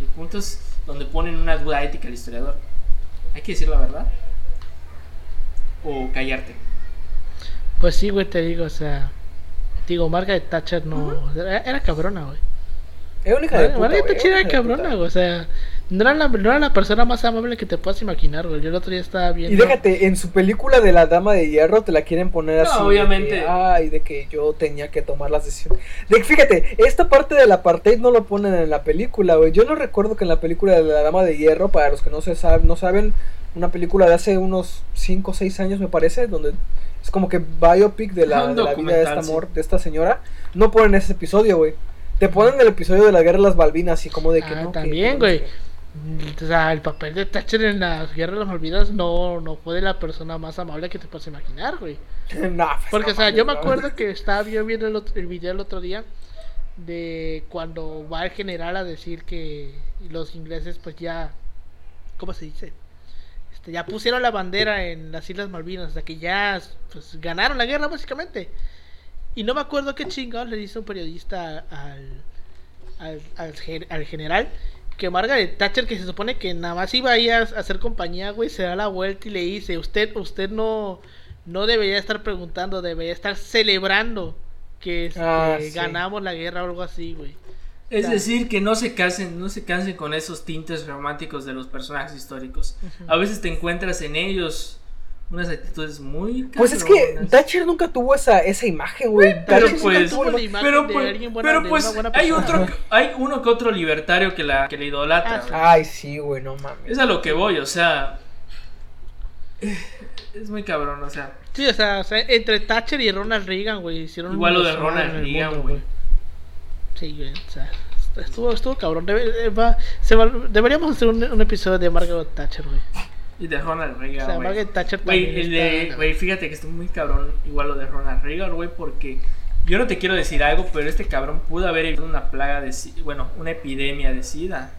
Y puntos donde ponen una duda ética al historiador. Hay que decir la verdad o callarte. Pues sí, güey, te digo, o sea, digo, Margaret Thatcher no, era, era cabrona, güey. Es única de puta, Margaret Thatcher era cabrona, güey, o sea, no era, la, no era la persona más amable que te puedas imaginar, güey. Yo el otro día estaba viendo. Y déjate, en su película de la Dama de Hierro te la quieren poner No, así. de obviamente. que, Ay, de que yo tenía que tomar las decisiones. De, fíjate, esta parte del apartheid no lo ponen en la película, güey. Yo no recuerdo que en la película de la Dama de Hierro, para los que no se saben, no saben, una película de hace unos 5 o 6 años, me parece, donde es como que biopic de la, Ah, de la vida de esta, sí. amor, de esta señora. No ponen ese episodio, güey. Te ponen el episodio de la guerra de las Balvinas, así como de que Ah, no. también, que- güey. O sea, el papel de Thatcher en la Guerra de las Malvinas no, no fue de la persona más amable que te puedas imaginar, güey. *laughs* No, pues, Porque, no o sea, yo me acuerdo que estaba yo viendo el, otro- el video el otro día de cuando va el general a decir que los ingleses, pues ya, ¿cómo se dice? Este, ya pusieron la bandera en las Islas Malvinas, o sea, que ya pues, ganaron la guerra, básicamente. Y no me acuerdo qué chingados le dice un periodista al, al, al, gen- al general que Margaret Thatcher, que se supone que nada más iba ahí a, a hacer compañía, güey, se da la vuelta y le dice, usted, usted no, no debería estar preguntando, debería estar celebrando que este, Ah, sí. ganamos la guerra o algo así, güey. Es decir, que no se casen, no se cansen con esos tintes románticos de los personajes históricos. A veces te encuentras en ellos unas actitudes muy Pues es que cabronas. Thatcher nunca tuvo esa, esa imagen, güey. pero pues, tuvo la la- imagen pero de pues, alguien buena- pero de pues una buena hay otro, hay uno que otro libertario que la que le idolatra. Ah. Ay, sí, güey, no mames. Es a lo que voy, o sea, es muy cabrón, o sea, Sí, o sea, o sea, entre Thatcher y Ronald Reagan, güey, hicieron Igual lo de Ronald Reagan, güey. Sí, güey, o sea, estuvo, estuvo cabrón. Debe- eh, va- se va- deberíamos hacer un, un episodio de Margaret Thatcher, güey. Y de Ronald O Reagan, sea, güey. Margaret Thatcher Güey, también está- de, güey, fíjate que está muy cabrón, igual lo de Ronald Reagan, güey, porque yo no te quiero decir algo, pero este cabrón pudo haber evitado una plaga de SIDA, bueno, una epidemia de SIDA,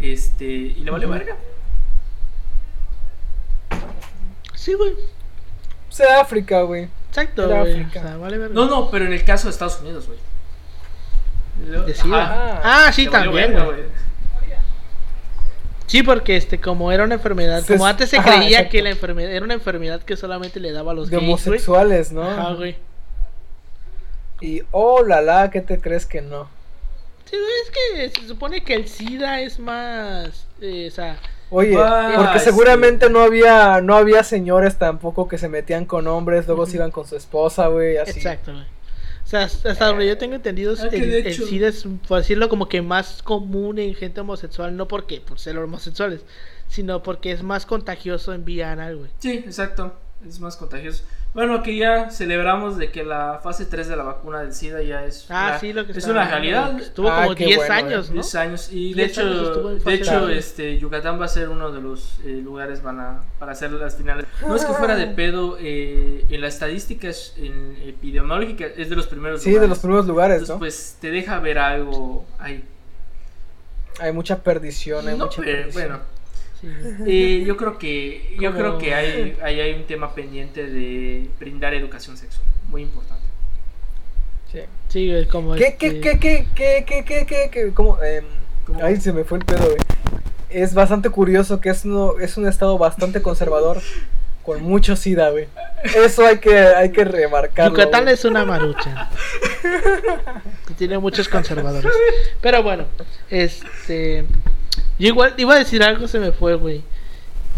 este, y le vale verga. Sí, güey, O sea, África, güey. exacto, güey. O África. sea, vale verga. No, no, pero en el caso de Estados Unidos, güey. Lo- De SIDA. Ajá, Ah, sí, le también, güey. Sí, porque este, como era una enfermedad, Se- como antes se ajá, creía exacto. que la enfermedad era una enfermedad que solamente le daba a los De gays, güey. homosexuales, ¿no? Ajá, güey. Y, oh, la la, ¿qué te crees que no? Sí, es que se supone que el SIDA es más, eh, o sea, Oye, Ah, porque sí. seguramente no había no había señores tampoco que se metían con hombres, luego se Ujú. iban con su esposa, güey, así. Exacto, güey. Sea, hasta donde yo tengo entendido, Ah, el, el hecho- SIDA es, por decirlo, como que más común en gente homosexual, no porque por ser homosexuales, sino porque es más contagioso en vía anal, güey. Sí, exacto. Es más contagioso. Bueno, que ya celebramos de que la fase 3 de la vacuna del SIDA ya es, Ah, una, sí, lo que es una realidad. que Estuvo Ah, como qué 10 bueno, años, ¿no? 10 años. Y de 10 años hecho, de hecho este, Yucatán va a ser uno de los eh, lugares van a, para hacer las finales. No es que fuera de pedo, eh, en las estadísticas en epidemiológicas es de los primeros Sí, de los primeros lugares, Entonces, ¿no? pues te deja ver algo ahí. Hay mucha perdición, hay No, mucha pero, perdición. bueno, Sí. Yo creo que, yo creo que hay, hay, hay, un tema pendiente de brindar educación sexual, muy importante. Sí, sí es como... ¿Qué, qué, este qué, qué, qué, qué, qué, cómo, eh, Ay, se me fue el pedo, güey. Es bastante curioso que es, uno, es un estado bastante conservador con mucho sida, güey. Eso hay que, hay que remarcarlo. Yucatán es una marucha. *laughs* tiene muchos conservadores. Pero bueno, este yo igual iba a decir algo, se me fue, güey.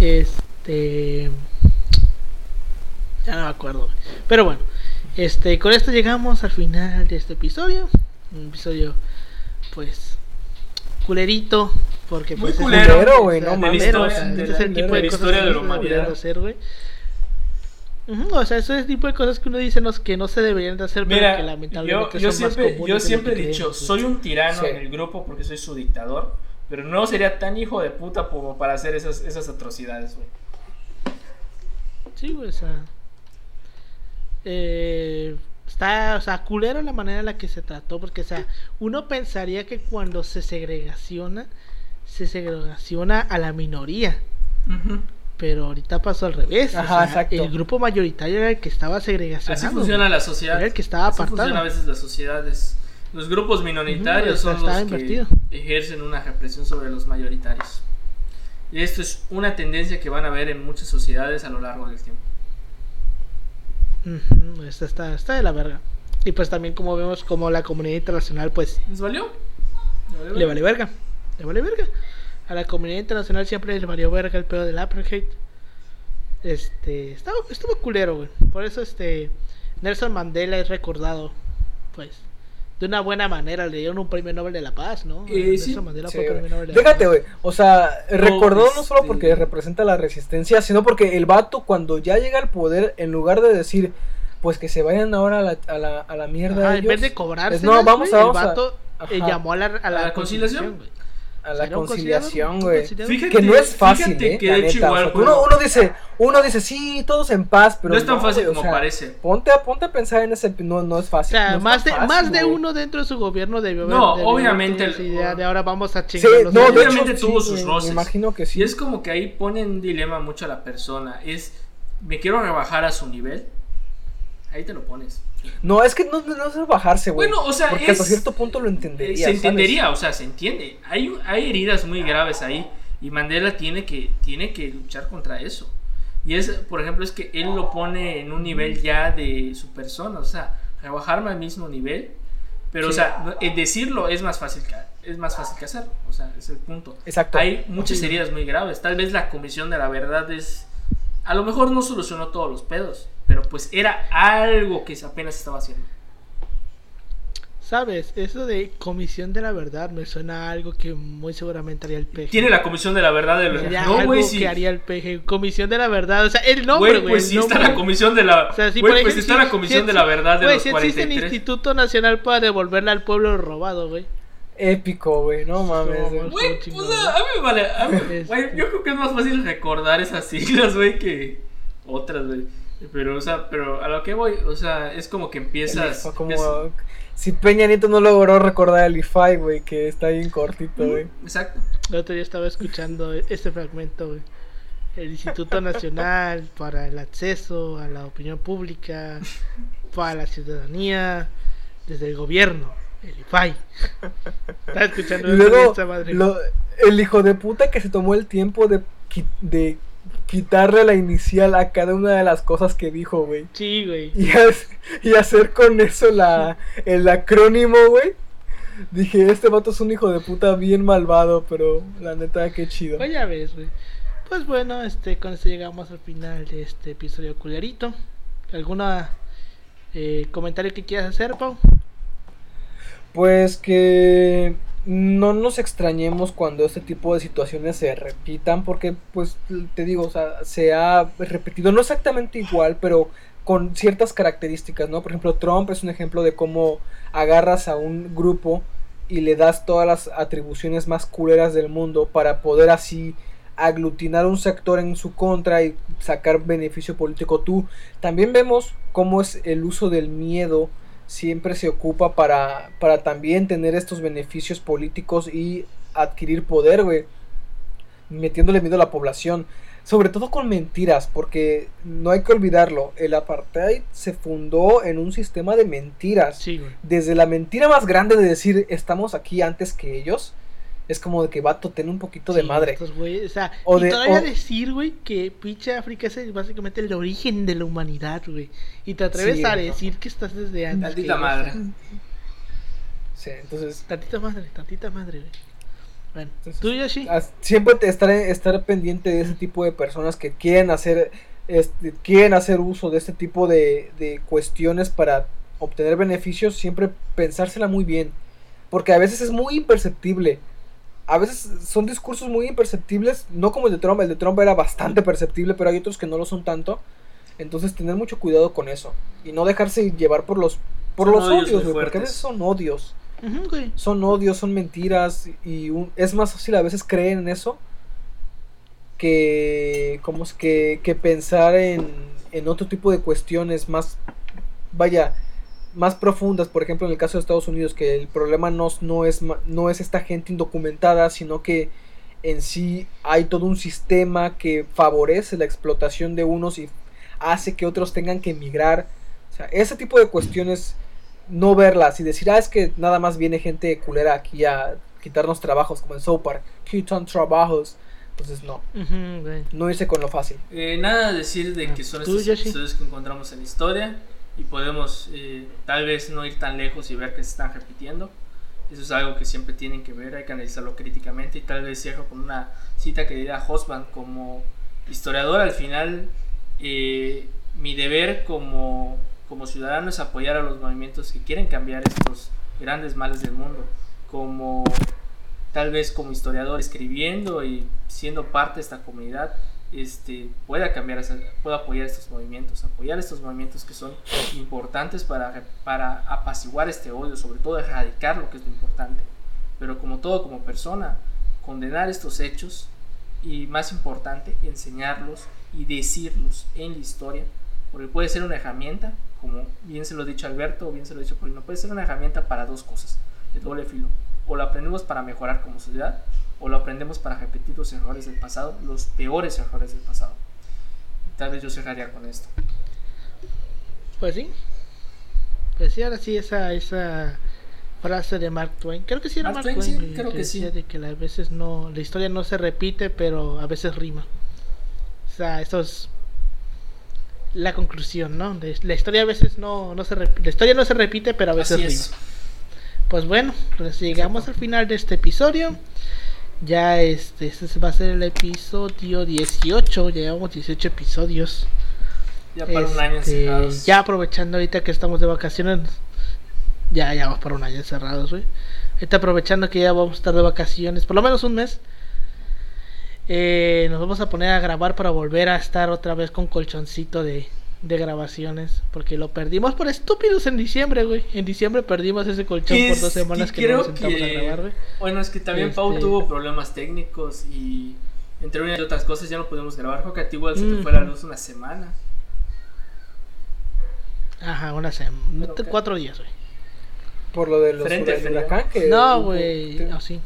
Este. Ya no me acuerdo. güey. Pero bueno, este, con esto llegamos al final de este episodio. Un episodio, pues, culerito. Porque Muy pues, es- culero, Culero, güey, o sea, no mames. este es el tipo de de cosas historia que de la no hacer, güey. O sea, eso es el tipo de cosas que uno dice no- que no se deberían de hacer, pero Mira, que yo, lamentablemente yo son más siempre, comunes yo siempre he que dicho, güey. soy un tirano Sí. en el grupo porque soy su dictador, pero no sería tan hijo de puta como para hacer esas, esas atrocidades, güey. Sí, güey, o sea. Eh, está, o sea, culero la manera en la que se trató, porque, o sea, uno pensaría que cuando se segregaciona, se segregaciona a la minoría. Pero ahorita pasó al revés. o Ajá, sea, exacto. El grupo mayoritario era el que estaba segregacionado. Así funciona la sociedad. Era el que estaba Así apartado. funciona a veces las sociedades. Los grupos minoritarios son los invertido. que ejercen una represión sobre los mayoritarios. Y esto es una tendencia que van a ver en muchas sociedades a lo largo del tiempo. Esta está, está de la verga. Y pues también como vemos como la comunidad internacional pues ¿Les valió? ¿Les le vale verga. Le vale verga. A la comunidad internacional siempre le valió verga el pedo del apartheid. Este, estaba, estuvo culero, güey. Por eso este Nelson Mandela es recordado pues de una buena manera, le dieron un premio Nobel de la Paz, ¿no? Eh, Nelson sí. Mandela Sí, fue güey. premio Nobel de. O sea, recordó no solo este- porque representa la resistencia, sino porque el vato, cuando ya llega al poder, en lugar de decir, pues que se vayan ahora a la, a la, a la mierda. Ajá, en vez de cobrarse, no, vamos a- el vamos a- vato eh, llamó a la, a la ¿A la conciliación? A la conciliación, güey. Que no es fácil, fíjate ¿eh? que la de hecho neta. O igual, sea, pues, uno, uno dice, uno dice, sí, todos en paz, pero no es tan fácil güey, o como sea, parece. Ponte a, ponte a pensar en ese, no, no es O fácil. sea, no más de, fácil, más de uno dentro de su gobierno debió haber. No, obviamente el- idea de ahora vamos a Sí, chingar los no. Obviamente hecho, tuvo sí, sus roces. Me imagino que sí. Y es como que ahí pone un dilema mucho a la persona. Es, me quiero rebajar a su nivel. Ahí te lo pones. No, es que no, no es bajarse, güey. Bueno, o sea, porque es- hasta cierto punto lo Eh, entendería. se ¿sabes? entendería, o sea, se entiende. Hay, hay heridas muy graves ahí. Y Mandela tiene que, tiene que luchar contra eso. Y es, por ejemplo, es que él lo pone en un nivel ya de su persona. O sea, rebajarme al mismo nivel. Pero, o sea, eh, decirlo es más fácil que, es más fácil que hacerlo. O sea, es el punto. Exacto. Hay muchas heridas muy graves. Tal vez la comisión de la verdad es. A lo mejor no solucionó todos los pedos. Pero pues era algo que apenas estaba haciendo. ¿Sabes? Eso de comisión de la verdad me suena a algo que muy seguramente haría el PG. Tiene la comisión de la verdad de los. No, algo güey, sí. que haría el PG. Comisión de la verdad. O sea, el nombre, Güey, pues sí está la comisión de la. O sea, si por pues ejemplo, está si- la comisión si de la verdad de güey, los si existe el 43. Instituto Nacional para devolverle al pueblo lo robado, güey. Épico, güey. No mames. No, güey. pues chingón, a mí me vale. a mí- Este- güey, yo creo que es más fácil recordar esas siglas, güey, que otras, güey. Pero, o sea, pero a lo que voy, o sea, es como que empiezas. IFA, como, empiezas- Si Peña Nieto no logró recordar el IFAI, güey, que está bien cortito, güey. Exacto. El otro día estaba escuchando este fragmento, güey. El Instituto Nacional para el Acceso a la Opinión Pública, para la Ciudadanía, desde el gobierno, el IFAI. Estaba escuchando Y luego, esa madre. lo- el hijo de puta que se tomó el tiempo de, de quitarle la inicial a cada una de las cosas que dijo, güey. Sí, güey. Y, hacer con eso la, el acrónimo, güey. Dije, este vato es un hijo de puta bien malvado, pero la neta, qué chido. Pues ya ves, güey. Pues bueno, este, con esto llegamos al final de este episodio culerito. ¿Alguna eh, comentario que quieras hacer, Pau? Pues que no nos extrañemos cuando este tipo de situaciones se repitan, porque pues te digo, o sea, se ha repetido, no exactamente igual, pero con ciertas características, ¿no? Por ejemplo, Trump es un ejemplo de cómo agarras a un grupo y le das todas las atribuciones más culeras del mundo para poder así aglutinar un sector en su contra y sacar beneficio político tú. También vemos cómo es el uso del miedo siempre se ocupa para, para también tener estos beneficios políticos y adquirir poder, güey. Metiéndole miedo a la población. Sobre todo con mentiras, porque no hay que olvidarlo. El apartheid se fundó en un sistema de mentiras. Sí, güey. Desde la mentira más grande de decir estamos aquí antes que ellos. Es como de que vato, ten un poquito de madre. estos o sea, O y de- todavía o- decir, güey, que pinche África es básicamente el origen de la humanidad, güey. Y te atreves Sí, a no. decir que estás desde antes. Tantita que madre. o sea, Sí, entonces Tantita madre, tantita madre, güey. Bueno, Entonces, tú, Yoshi. siempre te estar, estar pendiente de ese tipo de personas que quieren hacer este, quieren hacer uso de este tipo de, de cuestiones para obtener beneficios, siempre pensársela muy bien. Porque a veces es muy imperceptible. A veces son discursos muy imperceptibles, no como el de Trump, el de Trump era bastante perceptible, pero hay otros que no lo son tanto. Entonces tener mucho cuidado con eso. Y no dejarse llevar por los, por Son los odios güey, porque a veces son odios son odios, son mentiras y un- es más fácil a veces creer en eso que como es que, que pensar en, en otro tipo de cuestiones más vaya más profundas por ejemplo en el caso de Estados Unidos que el problema no, no es ma- no es esta gente indocumentada sino que en sí hay todo un sistema que favorece la explotación de unos y hace que otros tengan que emigrar. O sea, ese tipo de cuestiones, no verlas y decir, ah, es que nada más viene gente culera aquí a quitarnos trabajos, como en South Park, quitan trabajos. Entonces, no, no irse con lo fácil. Eh, nada decir de que son ¿Tú, estos episodios que encontramos en la historia y podemos eh, tal vez no ir tan lejos y ver que se están repitiendo. Eso es algo que siempre tienen que ver, hay que analizarlo críticamente y tal vez cierro con una cita que diría Hosband como historiador al final eh, mi deber como, como ciudadano es apoyar a los movimientos que quieren cambiar estos grandes males del mundo como tal vez como historiador escribiendo y siendo parte de esta comunidad este, pueda cambiar, pueda apoyar estos movimientos, apoyar estos movimientos que son importantes para, para apaciguar este odio, sobre todo erradicar lo que es lo importante. Pero como todo, como persona, condenar estos hechos y más importante, enseñarlos y decirlos en la historia, porque puede ser una herramienta, como bien se lo ha dicho Alberto o bien se lo ha dicho Paulino, puede ser una herramienta para dos cosas, de doble filo. O lo aprendemos para mejorar como sociedad, o lo aprendemos para repetir los errores del pasado, los peores errores del pasado. Tal vez yo cerraría con esto. Pues sí. Pues sí, ahora sí, esa, esa frase de Mark Twain. Creo que sí era Mark Mark, Twain, Twain. sí, creo que decía sí. de que a veces no, la historia no se repite, pero a veces rima. O sea, eso es la conclusión, ¿no? De- la historia a veces no, no se repite. La historia no se repite, pero a veces Así rima. es. Pues bueno, pues llegamos al final de este episodio. Ya este, este va a ser el episodio 18. Llevamos 18 episodios. Ya para un año Este, encerrados. Ya aprovechando ahorita que estamos de vacaciones. Ya, ya vamos para un año encerrados, güey. Ahorita aprovechando que ya vamos a estar de vacaciones, por lo menos un mes. eh, nos vamos a poner a grabar para volver a estar otra vez con colchoncito de, de grabaciones. Porque lo perdimos por estúpidos en diciembre, güey. En diciembre perdimos ese colchón por dos semanas que que, no nos sentamos a grabar, güey. Bueno, es que también Pau Este- tuvo problemas técnicos y entre unas y otras cosas ya no pudimos grabar. Creo que a ti igual se te fue la luz una semana. Ajá, una semana. Cuatro días, güey. Por lo de los Frente huracán que No, güey. te- Ah, sí.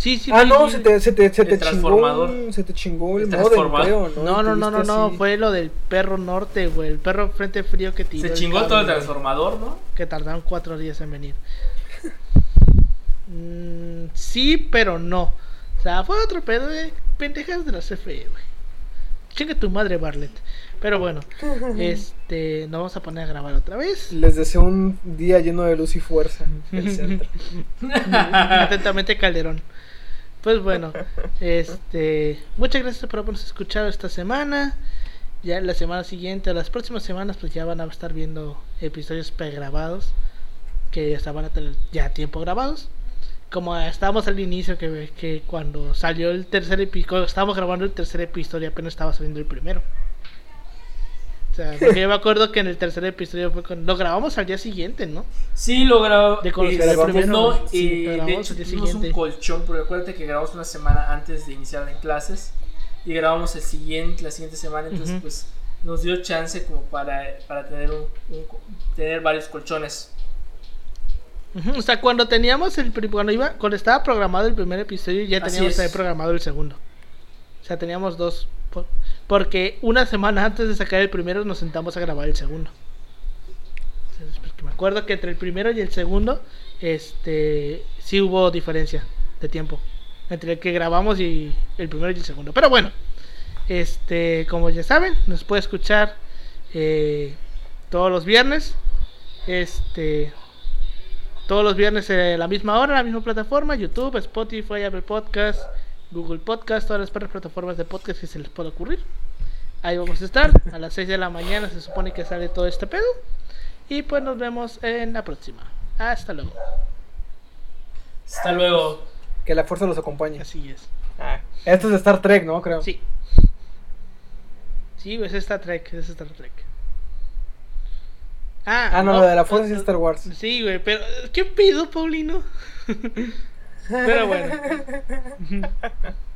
Sí, sí. Ah, no, se te, se te, se El te chingó, transformador. un- se te chingó el, El modem, ¿no? No, no, no, no, fue lo del perro norte, güey. El perro frente frío que tiró. Se el chingó todo el transformador, ¿no? Que tardaron cuatro días en venir. Mm, sí, pero no. O sea, fue otro pedo de pendejas de la CFE, güey. Chinga tu madre, Barlet. Pero bueno, *laughs* este, nos vamos a poner a grabar otra vez. Les deseo un día lleno de luz y fuerza. El *laughs* centro. Atentamente Calderón. Pues bueno, este, muchas gracias por habernos escuchado esta semana. Ya la semana siguiente, las próximas semanas, pues ya van a estar viendo episodios pregrabados que ya van a tener ya tiempo grabados. Como estábamos al inicio, que, que cuando salió el tercer episodio, estábamos grabando el tercer episodio, apenas estaba saliendo el primero. O sea, porque yo me acuerdo que en el tercer episodio fue cuando lo grabamos al día siguiente, ¿no? Sí, lo grabó. De conocer el no, primero, sí, y lo de grabamos hecho al día tuvimos un colchón, porque acuérdate que grabamos una semana antes de iniciar en clases y grabamos el siguiente, la siguiente semana, entonces pues nos dio chance como para, para tener un, un- tener varios colchones. O sea, cuando teníamos el cuando iba, cuando estaba programado el primer episodio, ya teníamos también programado el segundo. O sea, teníamos dos. Por- Porque una semana antes de sacar el primero nos sentamos a grabar el segundo. Porque me acuerdo que entre el primero y el segundo, este, sí hubo diferencia de tiempo entre el que grabamos y el primero y el segundo. Pero bueno, este, como ya saben, nos puede escuchar eh, todos los viernes. Este, todos los viernes a la misma hora, la misma plataforma, YouTube, Spotify, Apple Podcast, Google Podcast, todas las plataformas de podcast que se les pueda ocurrir. Ahí vamos a estar, a las 6 de la mañana se supone que sale todo este pedo. Y pues nos vemos en la próxima. Hasta luego. Hasta luego. Que la fuerza los acompañe. Así es. Ah, esto es Star Trek, ¿no? Creo. Sí. Sí, es Star Trek, es Star Trek. Ah, Ah, no, lo de la fuerza es Star Wars. Sí, güey, pero ¿qué pedo, Paulino? *laughs* pero bueno. *laughs*